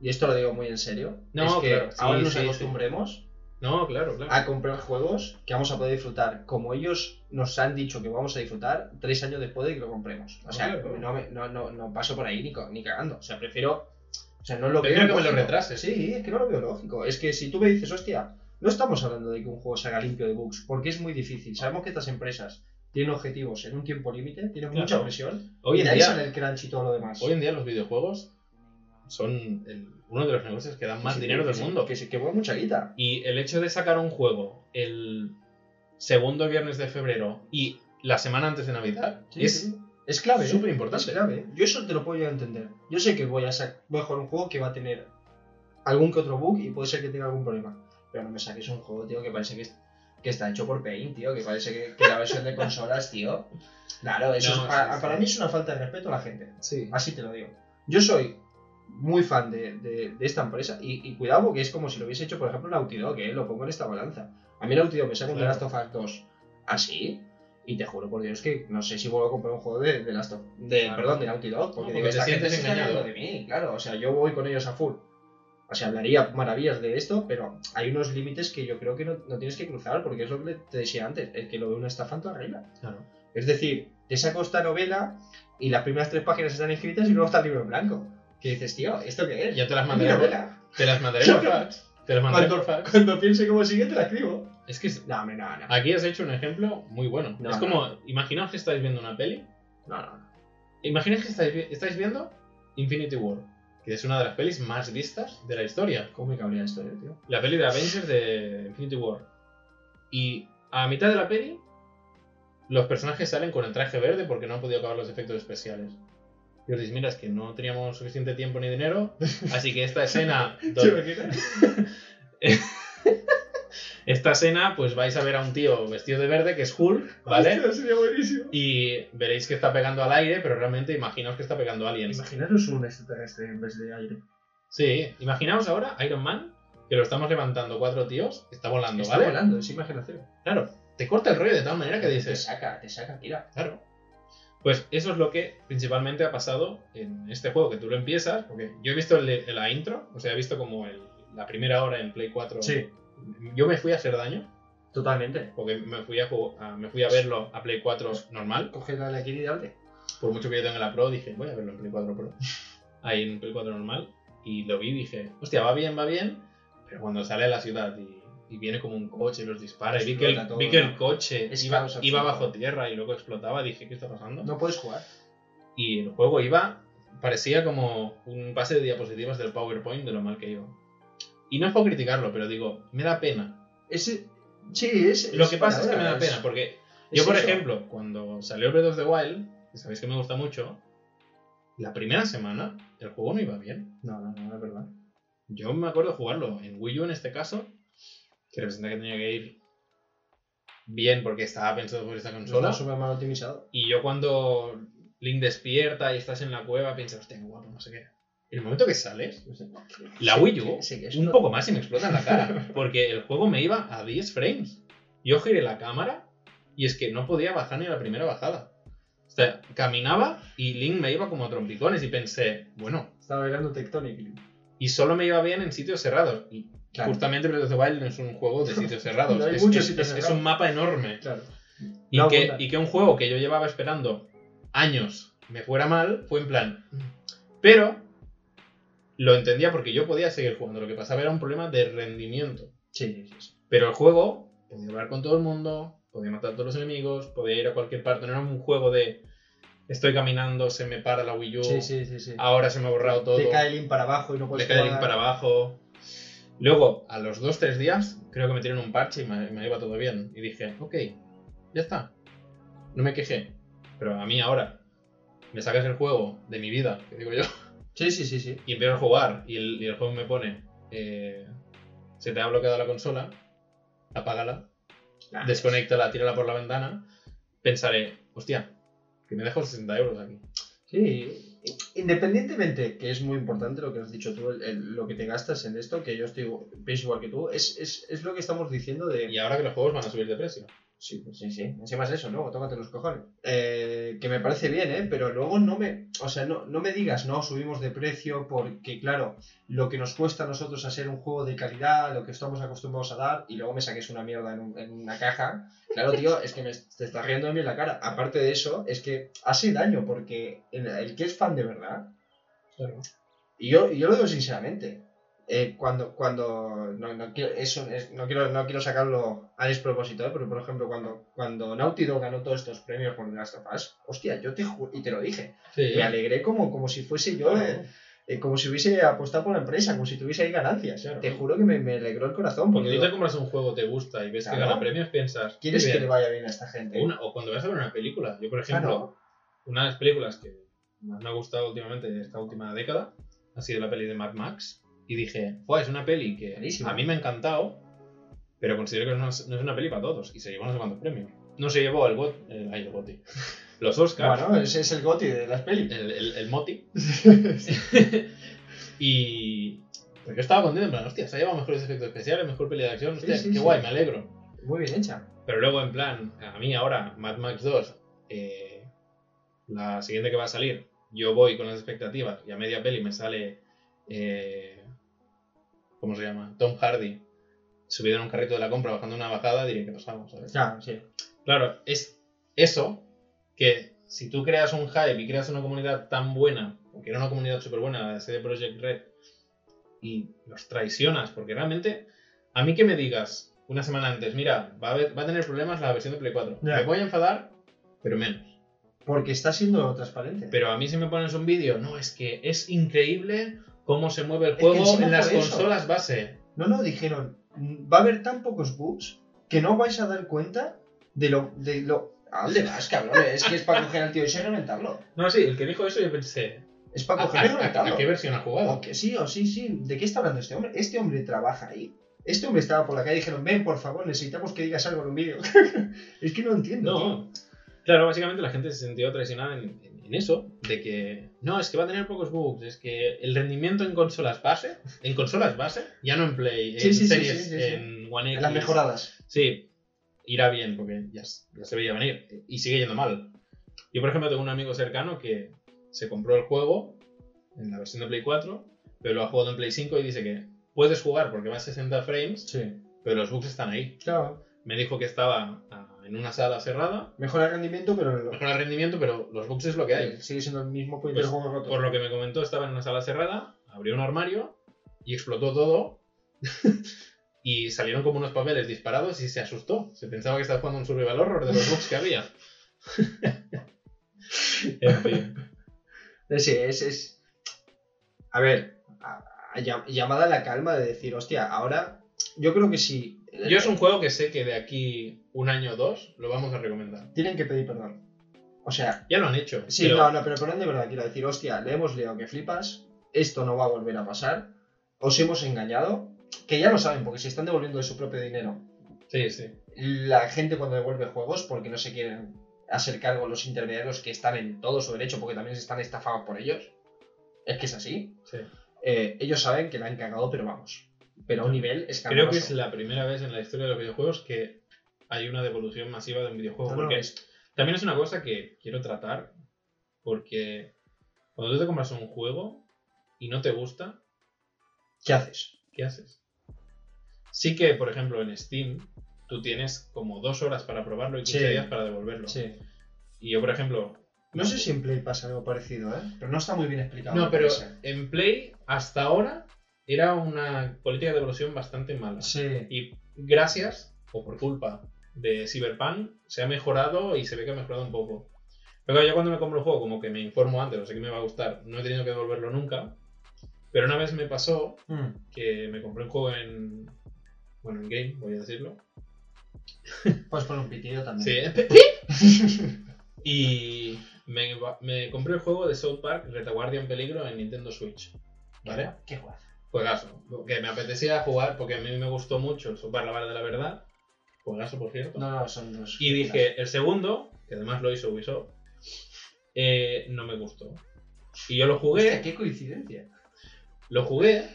y esto lo digo muy en serio, No, es que claro, sí, ahora nos sí, acostumbremos No, claro, claro. a comprar juegos que vamos a poder disfrutar como ellos nos han dicho que vamos a disfrutar tres años después de que lo compremos. O sea, no, me- no, no, no paso por ahí ni, ni cagando. O sea, prefiero. O sea, no lo Prefiero veo. que me lo lógico. retrases. Sí, es que no lo veo lógico. Es que si tú me dices, hostia, no estamos hablando de que un juego se haga limpio de bugs, porque es muy difícil. Sabemos que estas empresas tienen objetivos en un tiempo límite, tienen Claro. mucha presión. Hoy y en de ahí día- sale el crunch y todo lo demás. Hoy en día los videojuegos son el- uno de los negocios que dan más Sí, dinero que del sí, mundo. Que, sí, que mueve mucha guita. Y el hecho de sacar un juego el segundo viernes de febrero y la semana antes de Navidad es. Es clave. ¿eh? súper Es importante. clave. Yo eso te lo puedo llegar a entender. Yo sé que voy a, voy a jugar un juego que va a tener algún que otro bug y puede ser que tenga algún problema. Pero no me saques un juego, tío, que parece que, es- que está hecho por Paint, tío. Que parece que, que la versión de consolas, tío. Claro, eso No, es- para mí es una falta de respeto a la gente. Sí. Así te lo digo. Yo soy muy fan de, de- de esta empresa y, y cuidado porque es como si lo hubiese hecho, por ejemplo, Naughty Dog, que lo pongo en esta balanza. A mí Naughty Dog me saca un The Claro. Last of Us 2 así y te juro por Dios que no sé si vuelvo a comprar un juego de, de Last of de, Claro. perdón, de Naughty Dog, porque, No, porque digo, te esta gente sientes está engañado. de mí, claro, o sea, yo voy con ellos a full. O sea, hablaría maravillas de esto, pero hay unos límites que yo creo que no, no tienes que cruzar, porque es lo que te decía antes, el que lo ve una estafa en toda regla. Claro. Es decir, te saco esta novela y las primeras tres páginas están escritas y luego está el libro en blanco. Que dices, tío, ¿esto qué es? Ya te las mandaré. Te las mandaré por fax. Te las mandaré por fax. Cuando piense cómo sigue, te la escribo. Es que es- No, no, no. aquí has hecho un ejemplo muy bueno. No, es como, imaginaos que estáis viendo una peli. No, no, no. Imaginaos que estáis, vi- estáis viendo Infinity War, que es una de las pelis más vistas de la historia. ¿Cómo me cabría esto, eh, tío? La peli de Avengers de Infinity War. Y a mitad de la peli, los personajes salen con el traje verde porque no han podido acabar los efectos especiales. Y os dices, mira, es que no teníamos suficiente tiempo ni dinero, así que esta escena... esta escena, pues vais a ver a un tío vestido de verde, que es Hulk, ¿vale? Hostia, sería buenísimo. Y veréis que está pegando al aire, pero realmente imaginaos que está pegando a aliens. Imaginaros un extraterrestre en vez de aire. Sí, imaginaos ahora Iron Man, que lo estamos levantando cuatro tíos, está volando, Está ¿vale? volando, es imaginación. Claro, te corta el rollo de tal manera que Te dices, saca, te saca, tira. claro. Pues eso es lo que principalmente ha pasado en este juego, que tú lo empiezas, porque yo he visto el- la intro, o sea, he visto como el- la primera hora en Play 4. Sí, Yo me fui a hacer daño, totalmente. porque me fui a, a- me fui a verlo a Play 4 normal. Coge la Alequín y dale. Por mucho que yo tenga la Pro, dije, voy a verlo en Play 4 Pro. Ahí en Play 4 normal. Y lo vi y dije, hostia, va bien, va bien. Pero cuando sale a la ciudad y, y viene como un coche y los dispara, y vi que el, todo, vi que ¿no? el coche Es iba, iba bajo tierra y luego explotaba, dije, ¿qué está pasando? No puedes jugar. Y el juego iba, parecía como un pase de diapositivas del PowerPoint de lo mal que iba. Y no es por criticarlo, pero digo, me da pena. Ese... Sí, es... Lo es que pasa es que me da pena, porque yo, por eso. ejemplo, cuando salió Breath of the Wild, que sabéis que me gusta mucho, la primera semana el juego no iba bien. No, no, no, es verdad. Yo me acuerdo jugarlo en Wii U en este caso, que representa que tenía que ir bien porque estaba pensado por esta consola. Está súper mal optimizado. Y yo cuando Link despierta y estás en la cueva, piensas, hostia, qué guapo, no sé qué. El momento que sales, la Wii U, Sí, es un poco más y me explota en la cara. Porque el juego me iba a 10 frames. Yo giré la cámara y es que no podía bajar ni la primera bajada. O sea, caminaba y Link me iba como a trompicones y pensé, bueno, Estaba bailando Tectonic. y solo me iba bien en sitios cerrados. Y Claro. justamente Breath of the Wild no es un juego de sitios cerrados. No hay es, muchos es- sitios es- es cerrados. un mapa enorme. Claro. Y, No que, y que un juego que yo llevaba esperando años me fuera mal, fue en plan. Pero lo entendía porque yo podía seguir jugando. Lo que pasaba era un problema de rendimiento. Sí, sí, sí. Pero el juego podía hablar con todo el mundo, podía matar a todos los enemigos, podía ir a cualquier parte. No era un juego de estoy caminando, se me para la Wii U, Sí, sí, sí, sí. ahora se me ha borrado todo, Te cae el link para abajo y no le puedes cae el link para abajo. Luego, a los 2-3 días, creo que metieron un parche y me, me iba todo bien. Y dije, ok, ya está. No me quejé. Pero a mí ahora, me sacas el juego de mi vida, que digo yo, Sí, sí, sí, sí. y empiezo a jugar y el, y el juego me pone, eh, se te ha bloqueado la consola, apágala, Nah, desconéctala, tírala por la ventana, pensaré, hostia, que me dejo 60 euros aquí. Sí, independientemente, que es muy importante lo que has dicho tú, el- el- lo que te gastas en esto, que yo estoy pienso igual que tú, es, es, es lo que estamos diciendo de... Y ahora que los juegos van a subir de precio. Sí, pues sí, sí. Encima es eso, luego tócate los cojones. Eh, que me parece bien, ¿eh? Pero luego no me... O sea, no, no me digas, no, subimos de precio porque, claro, lo que nos cuesta a nosotros hacer un juego de calidad, lo que estamos acostumbrados a dar, y luego me saques una mierda en, un- en una caja. Claro, tío, es que me, te estás riendo de mí en la cara. Aparte de eso, es que hace daño porque el, el que es fan de verdad, y yo, y yo lo digo sinceramente. Eh, cuando, cuando no, no quiero, eso, es- no, quiero, no quiero sacarlo a despropósito, ¿eh? pero por ejemplo, cuando, cuando Naughty Dog ganó todos estos premios por Last of Us, hostia, yo te ju- y te lo dije, Sí. me alegré como, como si fuese yo, eh, eh, como si hubiese apostado por la empresa, como si tuviese ahí ganancias. Claro. Te juro que me, me alegró el corazón. Cuando Porque tú te compras un juego, te gusta y ves que Claro. gana premios, piensas. ¿Quieres "Qué que bien". le vaya bien a esta gente? O, una- o cuando vas a ver una película. Yo, por ejemplo, Claro. una de las películas que más me ha gustado últimamente esta última década ha sido la peli de Mad Max. Y dije, "Buah, es una peli que a mí me ha encantado, pero considero que no es, no es una peli para todos. Y se llevó no sé cuántos premios. No se llevó el GOT, el, el GOTY. Los Oscars, Bueno, ese es el goti de las pelis. el, el, el MOTI. y. Pues yo estaba contento, en plan, hostia, se ha llevado mejores efectos especiales, mejor peli de acción, hostia, sí, qué sí. guay, me alegro. Muy bien hecha. Pero luego, en plan, a mí ahora, Mad Max 2, eh, la siguiente que va a salir, yo voy con las expectativas y a media peli me sale. eh, ¿Cómo se llama? Tom Hardy subido en un carrito de la compra bajando una bajada, diré que pasamos, ¿sabes? Claro, sí. Claro, es eso que si tú creas un hype y creas una comunidad tan buena, porque era una comunidad súper buena, la de CD Projekt Red, y los traicionas, porque realmente, a mí que me digas una semana antes, mira, va a, va a tener problemas la versión de Play 4, me voy a enfadar, pero menos. Porque está siendo transparente. Pero a mí si me pones un vídeo, no, es que es increíble cómo se mueve el juego en las consolas base. No, no, dijeron, va a haber tan pocos bugs que no vais a dar cuenta de lo... De lo... ¿A dónde vas, cabrón? Es que es para coger al tío y reventarlo. No, sí, el que dijo eso yo pensé... Es para coger y reventarlo. ¿A qué versión ha jugado? sí, o sí, sí. ¿De qué está hablando este hombre? Este hombre trabaja ahí. Este hombre estaba por la calle y dijeron, ven, por favor, necesitamos que digas algo en un vídeo. es que no entiendo. No. Claro, básicamente la gente se sintió traicionada en, en, eso, de que no, es que va a tener pocos bugs, es que el rendimiento en consolas base, en consolas base, ya no en Play, en series, en One X. En las mejoradas. Sí, irá bien, porque ya, ya se veía venir, y sigue yendo mal. Yo, por ejemplo, tengo un amigo cercano que se compró el juego en la versión de Play 4, pero lo ha jugado en Play 5 y dice que puedes jugar porque va a 60 frames, sí. pero los bugs están ahí. Claro. Me dijo que estaba en una sala cerrada. Mejora el rendimiento, pero. Mejora el rendimiento, pero los bugs es lo que hay. Sigue siendo el mismo pues, Por lo que me comentó, estaba en una sala cerrada, abrió un armario y explotó todo. y salieron como unos papeles disparados y se asustó. Se pensaba que estaba jugando un survival horror de los bugs que había. en fin. Sí, es, es. A ver, llamada a la calma de decir, hostia, ahora. Yo creo que sí yo es un juego que sé que de aquí un año o dos lo vamos a recomendar. Tienen que pedir perdón. O sea. Ya lo han hecho. Sí, no, no, pero perdón de verdad, quiero decir, hostia, le hemos liado que flipas, esto no va a volver a pasar, os hemos engañado, que ya lo saben, porque se están devolviendo de su propio dinero. Sí, sí. La gente cuando devuelve juegos, porque no se quieren hacer cargo los intermediarios que están en todo su derecho, porque también se están estafados por ellos. Es que es así. Sí. Eh, ellos saben que la han cagado, pero vamos pero a un nivel escandaloso. Creo que es la primera vez en la historia de los videojuegos que hay una devolución masiva de un videojuego. porque también es una cosa que quiero tratar, porque cuando tú te compras un juego y no te gusta, ¿qué haces? ¿Qué haces? Sí que, por ejemplo, en Steam tú tienes como dos horas para probarlo y 15 días para devolverlo. Sí. Y yo, por ejemplo... No sé si en Play pasa algo parecido, ¿eh? Pero no está muy bien explicado. No, pero en Play, hasta ahora, era una política de devolución bastante mala. Sí. Y gracias, o por culpa de Cyberpunk, se ha mejorado y se ve que ha mejorado un poco. Pero yo cuando me compro un juego, como que me informo antes, o sé que me va a gustar, no he tenido que devolverlo nunca. Pero una vez me pasó hmm. que me compré un juego en. Bueno, en game, voy a decirlo. Puedes poner un pitido también. Sí, y me, me, compré el juego de South Park Retaguardia en Peligro en Nintendo Switch. ¿Vale? Qué juego Juegazo. Que me apetecía jugar porque a mí me gustó mucho el Super La Vara de la Verdad. Juegazo, por cierto. No, no, son dos. Y dije, el segundo, que además lo hizo Ubisoft, eh, no me gustó. Y yo lo jugué. qué coincidencia. Lo jugué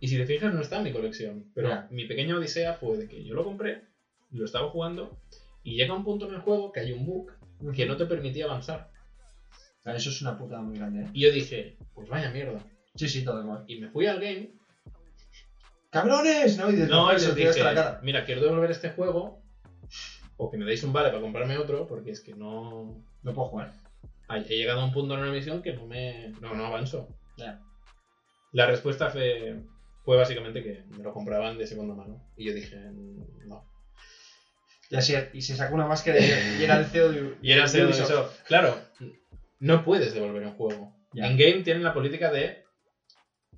y si te fijas no está en mi colección. Pero mi pequeña odisea fue de que yo lo compré, lo estaba jugando y llega un punto en el juego que hay un bug que no te permitía avanzar. Eso es una puta muy grande. ¿eh? Y yo dije, pues vaya mierda. Sí, sí, todo igual. Y me fui al game ¡Cabrones! ¿no? Y desde no, les dije, la cara. mira, quiero devolver este juego o que me deis un vale para comprarme otro porque es que no... No puedo jugar. He llegado a un punto en una misión que no me... No, no avanzo. Ya. La respuesta fue, fue básicamente que me lo compraban de segunda mano. Y yo dije, no. Y así, y se sacó una máscara y era el CEO de Y era el CEO de eso. Claro, no puedes devolver un juego. En game tienen la política de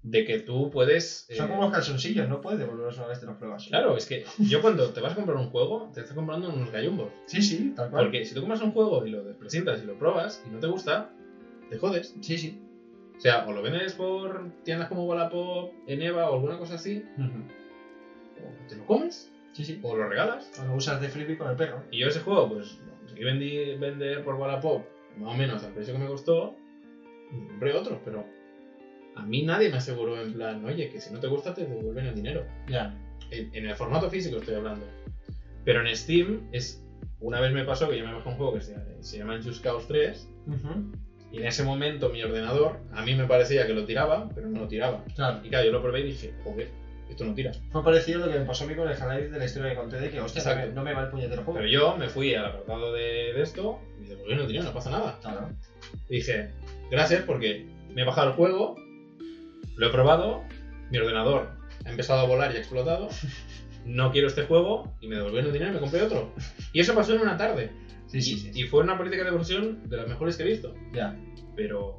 de que tú puedes... Son como los calzoncillos, no puedes devolverlos una vez te los pruebas. Claro, es que yo cuando te vas a comprar un juego, te estás comprando unos gallumbos. Sí, sí, tal cual. Porque si tú compras un juego y lo presentas y lo pruebas y no te gusta, te jodes. Sí, sí. O sea, o lo vendes por tiendas como Wallapop, Eneva o alguna cosa así, o te lo comes, sí, sí. o lo regalas. O lo usas de freebie con el perro. Y yo ese juego, pues, conseguí vender por Wallapop más o menos al precio que me costó, y compré otro, pero a mí nadie me aseguró en plan, oye, que si no te gusta te devuelven el dinero. Ya. En, el formato físico estoy hablando. Pero en Steam es. Una vez me pasó que yo me bajé un juego que se, llama Just Cause 3. Y en ese momento mi ordenador, a mí me parecía que lo tiraba, pero no lo tiraba. Claro. Y claro, yo lo probé y dije, joder, esto no tira. Fue parecido a lo que me pasó a mí con el Half-Life de la historia que conté de que, hostia, no me va el puñetero juego. Pero yo me fui al apartado de, de esto y dije, pues no tira, no pasa nada. Claro. Y dije, gracias porque me he bajado el juego, lo he probado mi ordenador ha empezado a volar y ha explotado, no quiero este juego y me devolvieron el dinero y me compré otro. Y eso pasó en una tarde. Sí, sí, sí. Y fue una política de devolución de las mejores que he visto. Ya. Pero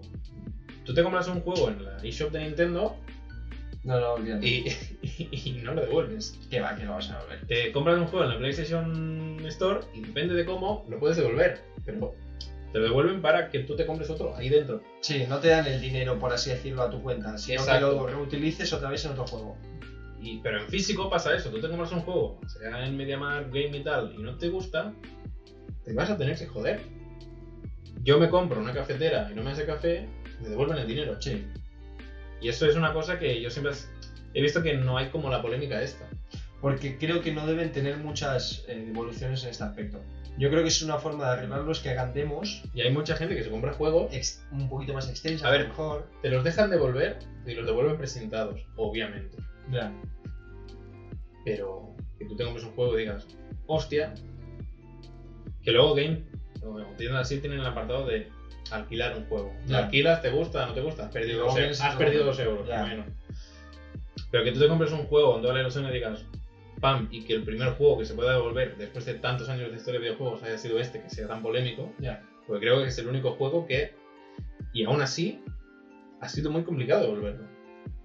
tú te compras un juego en la eShop de Nintendo No, no, olvídate. y, y no lo devuelves. Que va, que lo vas a volver. Te compras un juego en la PlayStation Store y depende de cómo, lo puedes devolver. Pero te lo devuelven para que tú te compres otro ahí dentro. Sí, no te dan el dinero, por así decirlo, a tu cuenta, sino que Exacto. lo reutilices otra vez en otro juego. Y, pero en físico pasa eso, tú te compras un juego, sea en MediaMarkt, Game y tal, y no te gusta, te vas a tener que joder. Yo me compro una cafetera y no me hace café, me devuelven el dinero. Sí. Y eso es una cosa que yo siempre he visto que no hay como la polémica esta. Porque creo que no deben tener muchas eh, devoluciones en este aspecto. Yo creo que es una forma de arreglarlos que hagan demos Y hay mucha gente que se compra juegos, un poquito más extensas, A ver. mejor. te los dejan devolver y los devuelven presentados, obviamente. Ya. Pero que tú te compres un juego y digas, hostia, que luego Game o tiendas así tienen el apartado de alquilar un juego. Ya. alquilas, te gusta, no te gusta, has perdido, luego dos, euros. has perdido lo- dos euros. Ya. bueno. Pero que tú te compres un juego donde vale los años y digas, pam, y que el primer juego que se pueda devolver después de tantos años de historia de videojuegos haya sido este, que sea tan polémico, Ya. porque creo que es el único juego que, y aún así, ha sido muy complicado devolverlo.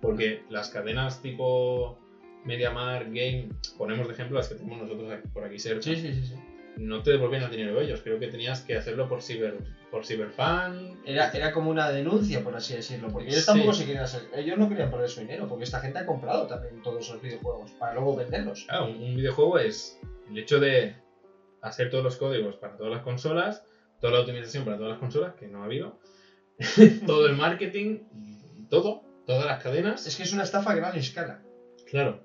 Porque las cadenas tipo MediaMarkt, Game, ponemos de ejemplo las que tenemos nosotros por aquí cerca, Sí, sí, sí, sí. no te devolvían el dinero ellos. Creo que tenías que hacerlo por Cyber, por Cyberfan. Era, era como una denuncia, por así decirlo, porque ellos Sí. tampoco se querían hacer, ellos no querían perder su dinero, porque esta gente ha comprado también todos esos videojuegos para luego venderlos. Claro, un, un videojuego es el hecho de hacer todos los códigos para todas las consolas, toda la optimización para todas las consolas, que no ha habido, todo el marketing, todo, todas las cadenas. Es que es una estafa a gran escala. Claro.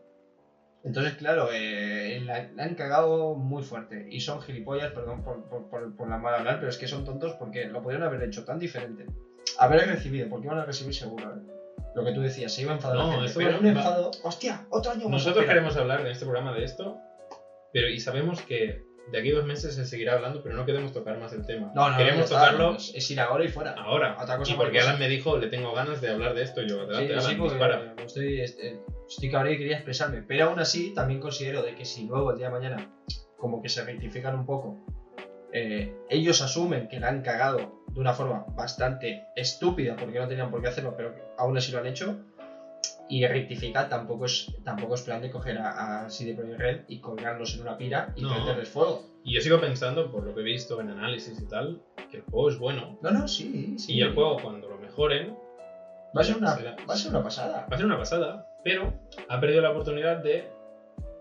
Entonces, claro, eh, la, la han cagado muy fuerte. Y son gilipollas, perdón por, por, por, por la mala hablar, pero es que son tontos porque lo podrían haber hecho tan diferente. Haber recibido, porque iban a recibir seguro, ¿eh? Lo que tú decías, se iba a enfadar No, la gente. Pero un va- enfado, hostia, otro año más. Nosotros queremos hablar en este programa de esto, pero y sabemos que de aquí a dos meses se seguirá hablando, pero no queremos tocar más el tema. No, no, queremos tocarlo es, es ir ahora y fuera. ahora. Otra cosa y porque. Alan me dijo, le tengo ganas de hablar de esto, y yo, adelante, Sí, Alan, sí, dispara. estoy, este, estoy cabrón y quería expresarme. Pero aún así, también considero de que si luego el día de mañana, como que se rectifican un poco, eh, ellos asumen que la han cagado de una forma bastante estúpida, porque no tenían por qué hacerlo, pero aún así lo han hecho, y rectificar tampoco es, tampoco es plan de coger a, a CD Projekt Red y colgarlos en una pira y No. prenderles fuego. Y yo sigo pensando, por lo que he visto en análisis y tal, que el juego es bueno. No, no, sí, sí. Y el juego, cuando lo mejoren, va a ser una, será- va a ser una pasada. va a ser una pasada, pero ha perdido la oportunidad de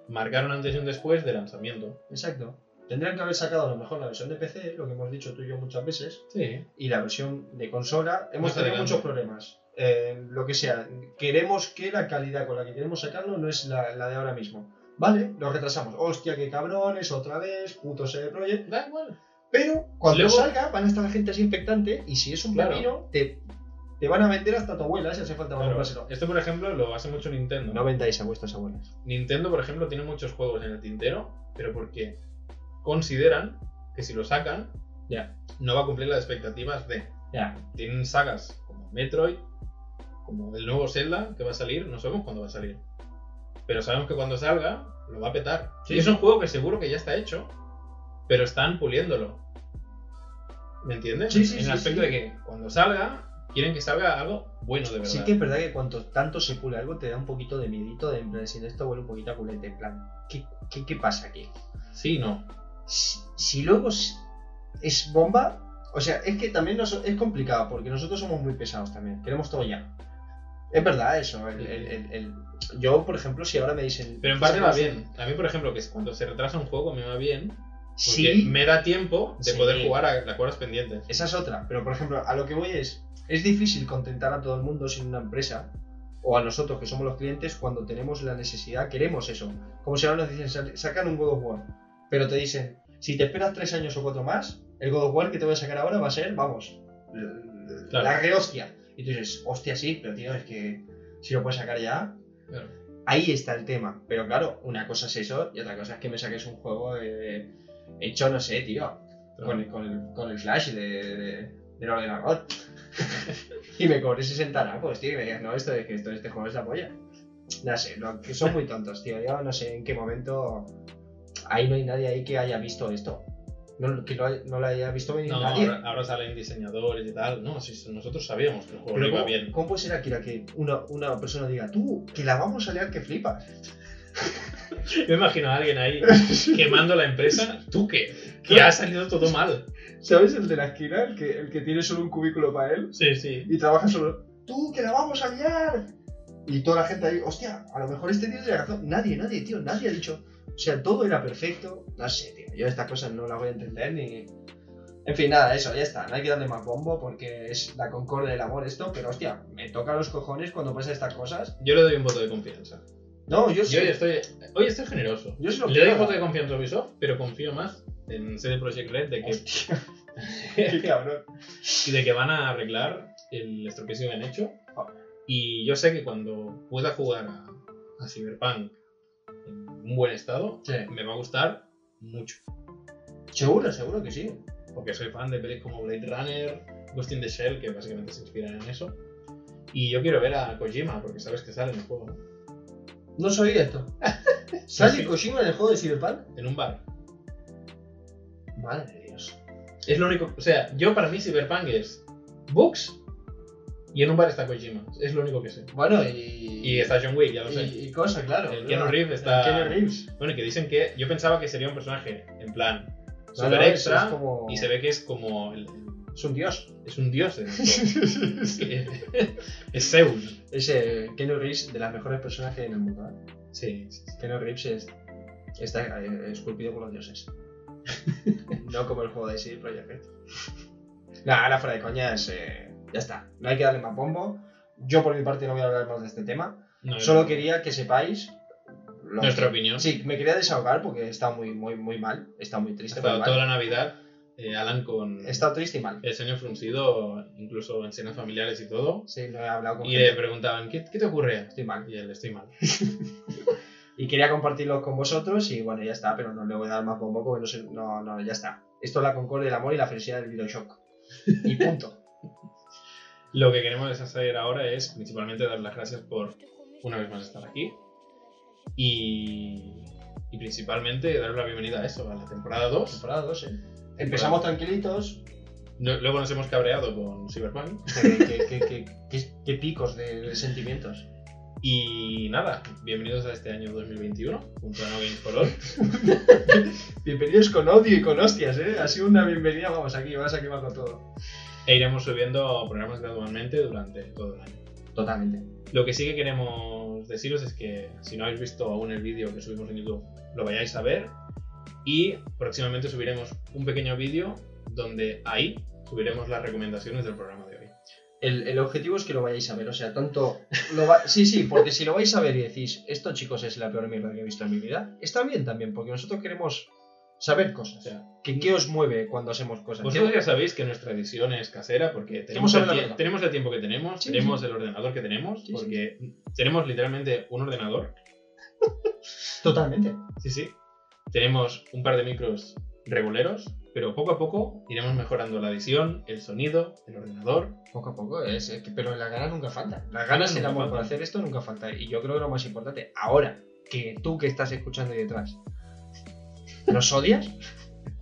marcar un antes y un después de lanzamiento. Exacto. Tendrían que haber sacado a lo mejor la versión de PC, lo que hemos dicho tú y yo muchas veces, Sí. y la versión de consola. Hemos Más tenido adelante. muchos problemas. Eh, lo que sea, queremos que la calidad con la que queremos sacarlo no es la, la de ahora mismo. Vale, lo retrasamos. Hostia, qué cabrones, otra vez, puto CD Projekt. Da igual. Pero cuando Luego- salga, van a estar la gente así expectante, y si es un Claro. pepino, te, te van a vender hasta tu abuela si hace falta Claro, comprárselo. Esto, por ejemplo, lo hace mucho Nintendo. No vendáis a vuestras abuelas. Nintendo, por ejemplo, tiene muchos juegos en el tintero, pero porque consideran que si lo sacan, Ya, no va a cumplir las expectativas de. ya. Tienen sagas Metroid, como el nuevo Zelda que va a salir, no sabemos cuándo va a salir. Pero sabemos que cuando salga, lo va a petar. Sí, y es un juego que seguro que ya está hecho, pero están puliéndolo. ¿Me entiendes? Sí, sí, En el aspecto de que cuando salga, quieren que salga algo bueno de verdad. Sí que es verdad que cuanto tanto se pule algo te da un poquito de miedito de en plan, si esto huele un poquito a culete, en plan, ¿qué, qué, qué pasa aquí? Sí, no. Si, si luego es bomba, o sea, es que también nos- es complicado porque nosotros somos muy pesados también, queremos todo ya. Es verdad eso, el, el- el- el- yo por ejemplo si ahora me dicen... Pero en parte va bien. A mí, por ejemplo, que cuando se retrasa un juego me va bien, porque Sí, me da tiempo de Sí. poder jugar a las cosas pendientes. esa es otra, pero por ejemplo a lo que voy es, es difícil contentar a todo el mundo sin una empresa o a nosotros que somos los clientes cuando tenemos la necesidad, queremos eso. Como si ahora nos dicen, "Sal- sacan un God of War, pero te dicen, si te esperas tres años o cuatro más, el God of War que te voy a sacar ahora va a ser, vamos, Claro. la rehostia. Y tú dices, hostia, sí, pero tío, es que si lo puedes sacar ya, Claro. ahí está el tema. Pero claro, una cosa es eso y otra cosa es que me saques un juego eh, hecho, no sé, tío, con, el, con, el, con el flash de, de- del ordenador. y me cobré 60 pues tío, y me digas, no, esto, es que esto, este juego es la polla. No sé, no, que son muy tontos, tío. Yo no sé en qué momento. Ahí no hay nadie ahí que haya visto esto. No, que lo haya- no lo haya visto venir No, nadie. ahora, ahora salen diseñadores y tal. No, si nosotros sabíamos que el juego Pero no iba ¿cómo, bien. ¿Cómo puede ser, Akira, que una, una persona diga, tú, que la vamos a liar que flipas? Yo me imagino a alguien ahí quemando la empresa. ¿Tú qué? Que ha salido todo mal. ¿Sabes el de la esquina? El que, el que tiene solo un cubículo para él Sí, sí. y trabaja solo. ¡Tú, que la vamos a liar! Y toda la gente ahí, hostia, a lo mejor este tío tiene razón. Nadie, nadie, tío, nadie ha dicho. O sea, todo era perfecto. No sé, tío. Yo estas cosas no las voy a entender ni. En fin, nada, eso, ya está. No hay que darle más bombo porque es la concordia del amor esto. Pero hostia, me toca los cojones cuando pasan estas cosas. Yo le doy un voto de confianza. No, yo sí. Yo hoy estoy, hoy estoy generoso. Yo sí lo Le doy un voto de confianza a Ubisoft, pero confío más en CD Projekt Red de que, Hostia, qué cabrón. y de que van a arreglar el estropicio que han hecho. Y yo sé que cuando pueda jugar a, a Cyberpunk un buen estado, Sí. me va a gustar mucho. Seguro, seguro que sí. Porque soy fan de pelis como Blade Runner, Ghost in the Shell, que básicamente se inspiran en eso. Y yo quiero ver a Kojima, porque sabes que sale en el juego, ¿no? No sabía esto. ¿Sale Sí. Kojima en el juego de Cyberpunk? En un bar. Madre de Dios. Es lo único. O sea, yo para mí Cyberpunk es books y en un bar está Kojima. Es lo único que sé. Bueno, y. Y está John Wick, ya lo sé. Y, y cosa, claro. El. Keanu Reeves está- El Keanu Reeves. Bueno, y que dicen que. Yo pensaba que sería un personaje en plan No, super no, extra como- y se ve que es como. el- Es un dios. es un dios es Zeus. es eh, Keanu Reeves de las mejores personas que hay en el mundo. ¿eh? Sí, sí, sí. Keanu Reeves es, está eh, esculpido por los dioses. no como el juego de CD Projekt Red. Nah, ahora fuera de coñas, eh, ya está. No hay que darle más bombo. Yo por mi parte no voy a hablar más de este tema. No, Solo no. quería que sepáis. lo Nuestra opinión. Sí, me quería desahogar porque está muy, muy, muy mal. Está muy triste. estado muy mal. toda la Navidad eh, Alan con estado triste y mal. el ceño fruncido, incluso en cenas familiares y todo. Sí, no he hablado con Y gente. le preguntaban, ¿qué, qué te ocurre? Estoy mal. Y él, estoy mal. Y quería compartirlo con vosotros y bueno, ya está, pero no le voy a dar más bombo porque no sé, no, no, ya está. Esto es la concordia, el amor y la felicidad del Bioshock. Y punto. Lo que queremos hacer ahora es principalmente dar las gracias por una vez más estar aquí y, y principalmente dar la bienvenida a eso, a la temporada 2. Temporada 2, ¿eh? Empezamos tranquilitos. No- Luego nos hemos cabreado con Cyberpunk Qué, qué- qué- qué- qué- qué picos de, de sentimientos. y nada, bienvenidos a este año 2021 junto a No Games for All. Bienvenidos con odio y con hostias, ¿eh? Ha sido una bienvenida, vamos, aquí, vas aquí, va con todo. E iremos subiendo programas gradualmente durante todo el año. Totalmente. Lo que sí que queremos deciros es que si no habéis visto aún el vídeo que subimos en YouTube, lo vayáis a ver. Y próximamente subiremos un pequeño vídeo donde ahí subiremos las recomendaciones del programa de hoy. El, el objetivo es que lo vayáis a ver, o sea, tanto... Lo va- Sí, sí, porque si lo vais a ver y decís, esto chicos es la peor mierda que he visto en mi vida, está bien también, porque nosotros queremos saber O cosas. sea, ¿Qué, qué os mueve cuando hacemos cosas? vosotros ya sabéis que nuestra edición es casera porque tenemos, el, tie- tenemos el tiempo que tenemos, Sí, tenemos el ordenador que tenemos, Sí, porque tenemos literalmente un ordenador. Totalmente. Sí, sí. Tenemos un par de micros reguleros, pero poco a poco iremos mejorando la edición, el sonido, el ordenador. Poco a poco, es, es que- pero las ganas nunca faltan. Las ganas y el amor por hacer esto nunca falta. Y yo creo que lo más importante, ahora que tú que estás escuchando ahí detrás, ¿nos odias?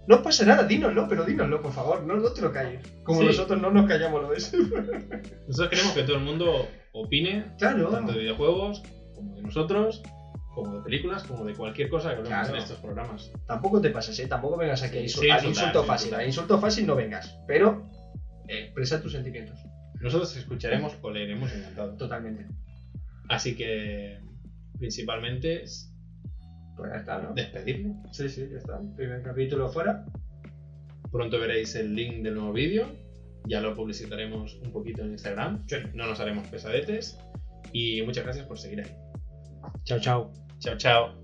No pasa nada, dínoslo, pero dínoslo, por favor, no, no te lo calles. Como Sí. nosotros no nos callamos lo de eso. Nosotros queremos que todo el mundo opine, Claro. tanto de videojuegos, como de nosotros, como de películas, como de cualquier cosa que Claro. en estos programas. Tampoco te pases, ¿eh? Tampoco vengas aquí a Sí, insul- sí, insulto fácil. A insulto fácil no vengas, pero eh, expresa tus sentimientos. Nosotros escucharemos o leeremos encantado. Totalmente. Así que, principalmente, Pues ya está, ¿no? despedirme. Sí, sí, ya está. Primer capítulo fuera. Pronto veréis el link del nuevo vídeo. Ya lo publicitaremos un poquito en Instagram. No nos haremos pesadetes. Y muchas gracias por seguir ahí. Chao, chao. Chao, chao.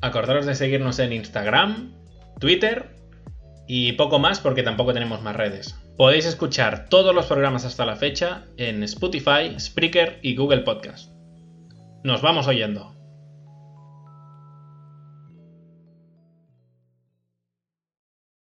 Acordaros de seguirnos en Instagram, Twitter y poco más porque tampoco tenemos más redes. Podéis escuchar todos los programas hasta la fecha en Spotify, Spreaker y Google Podcast. Nos vamos oyendo.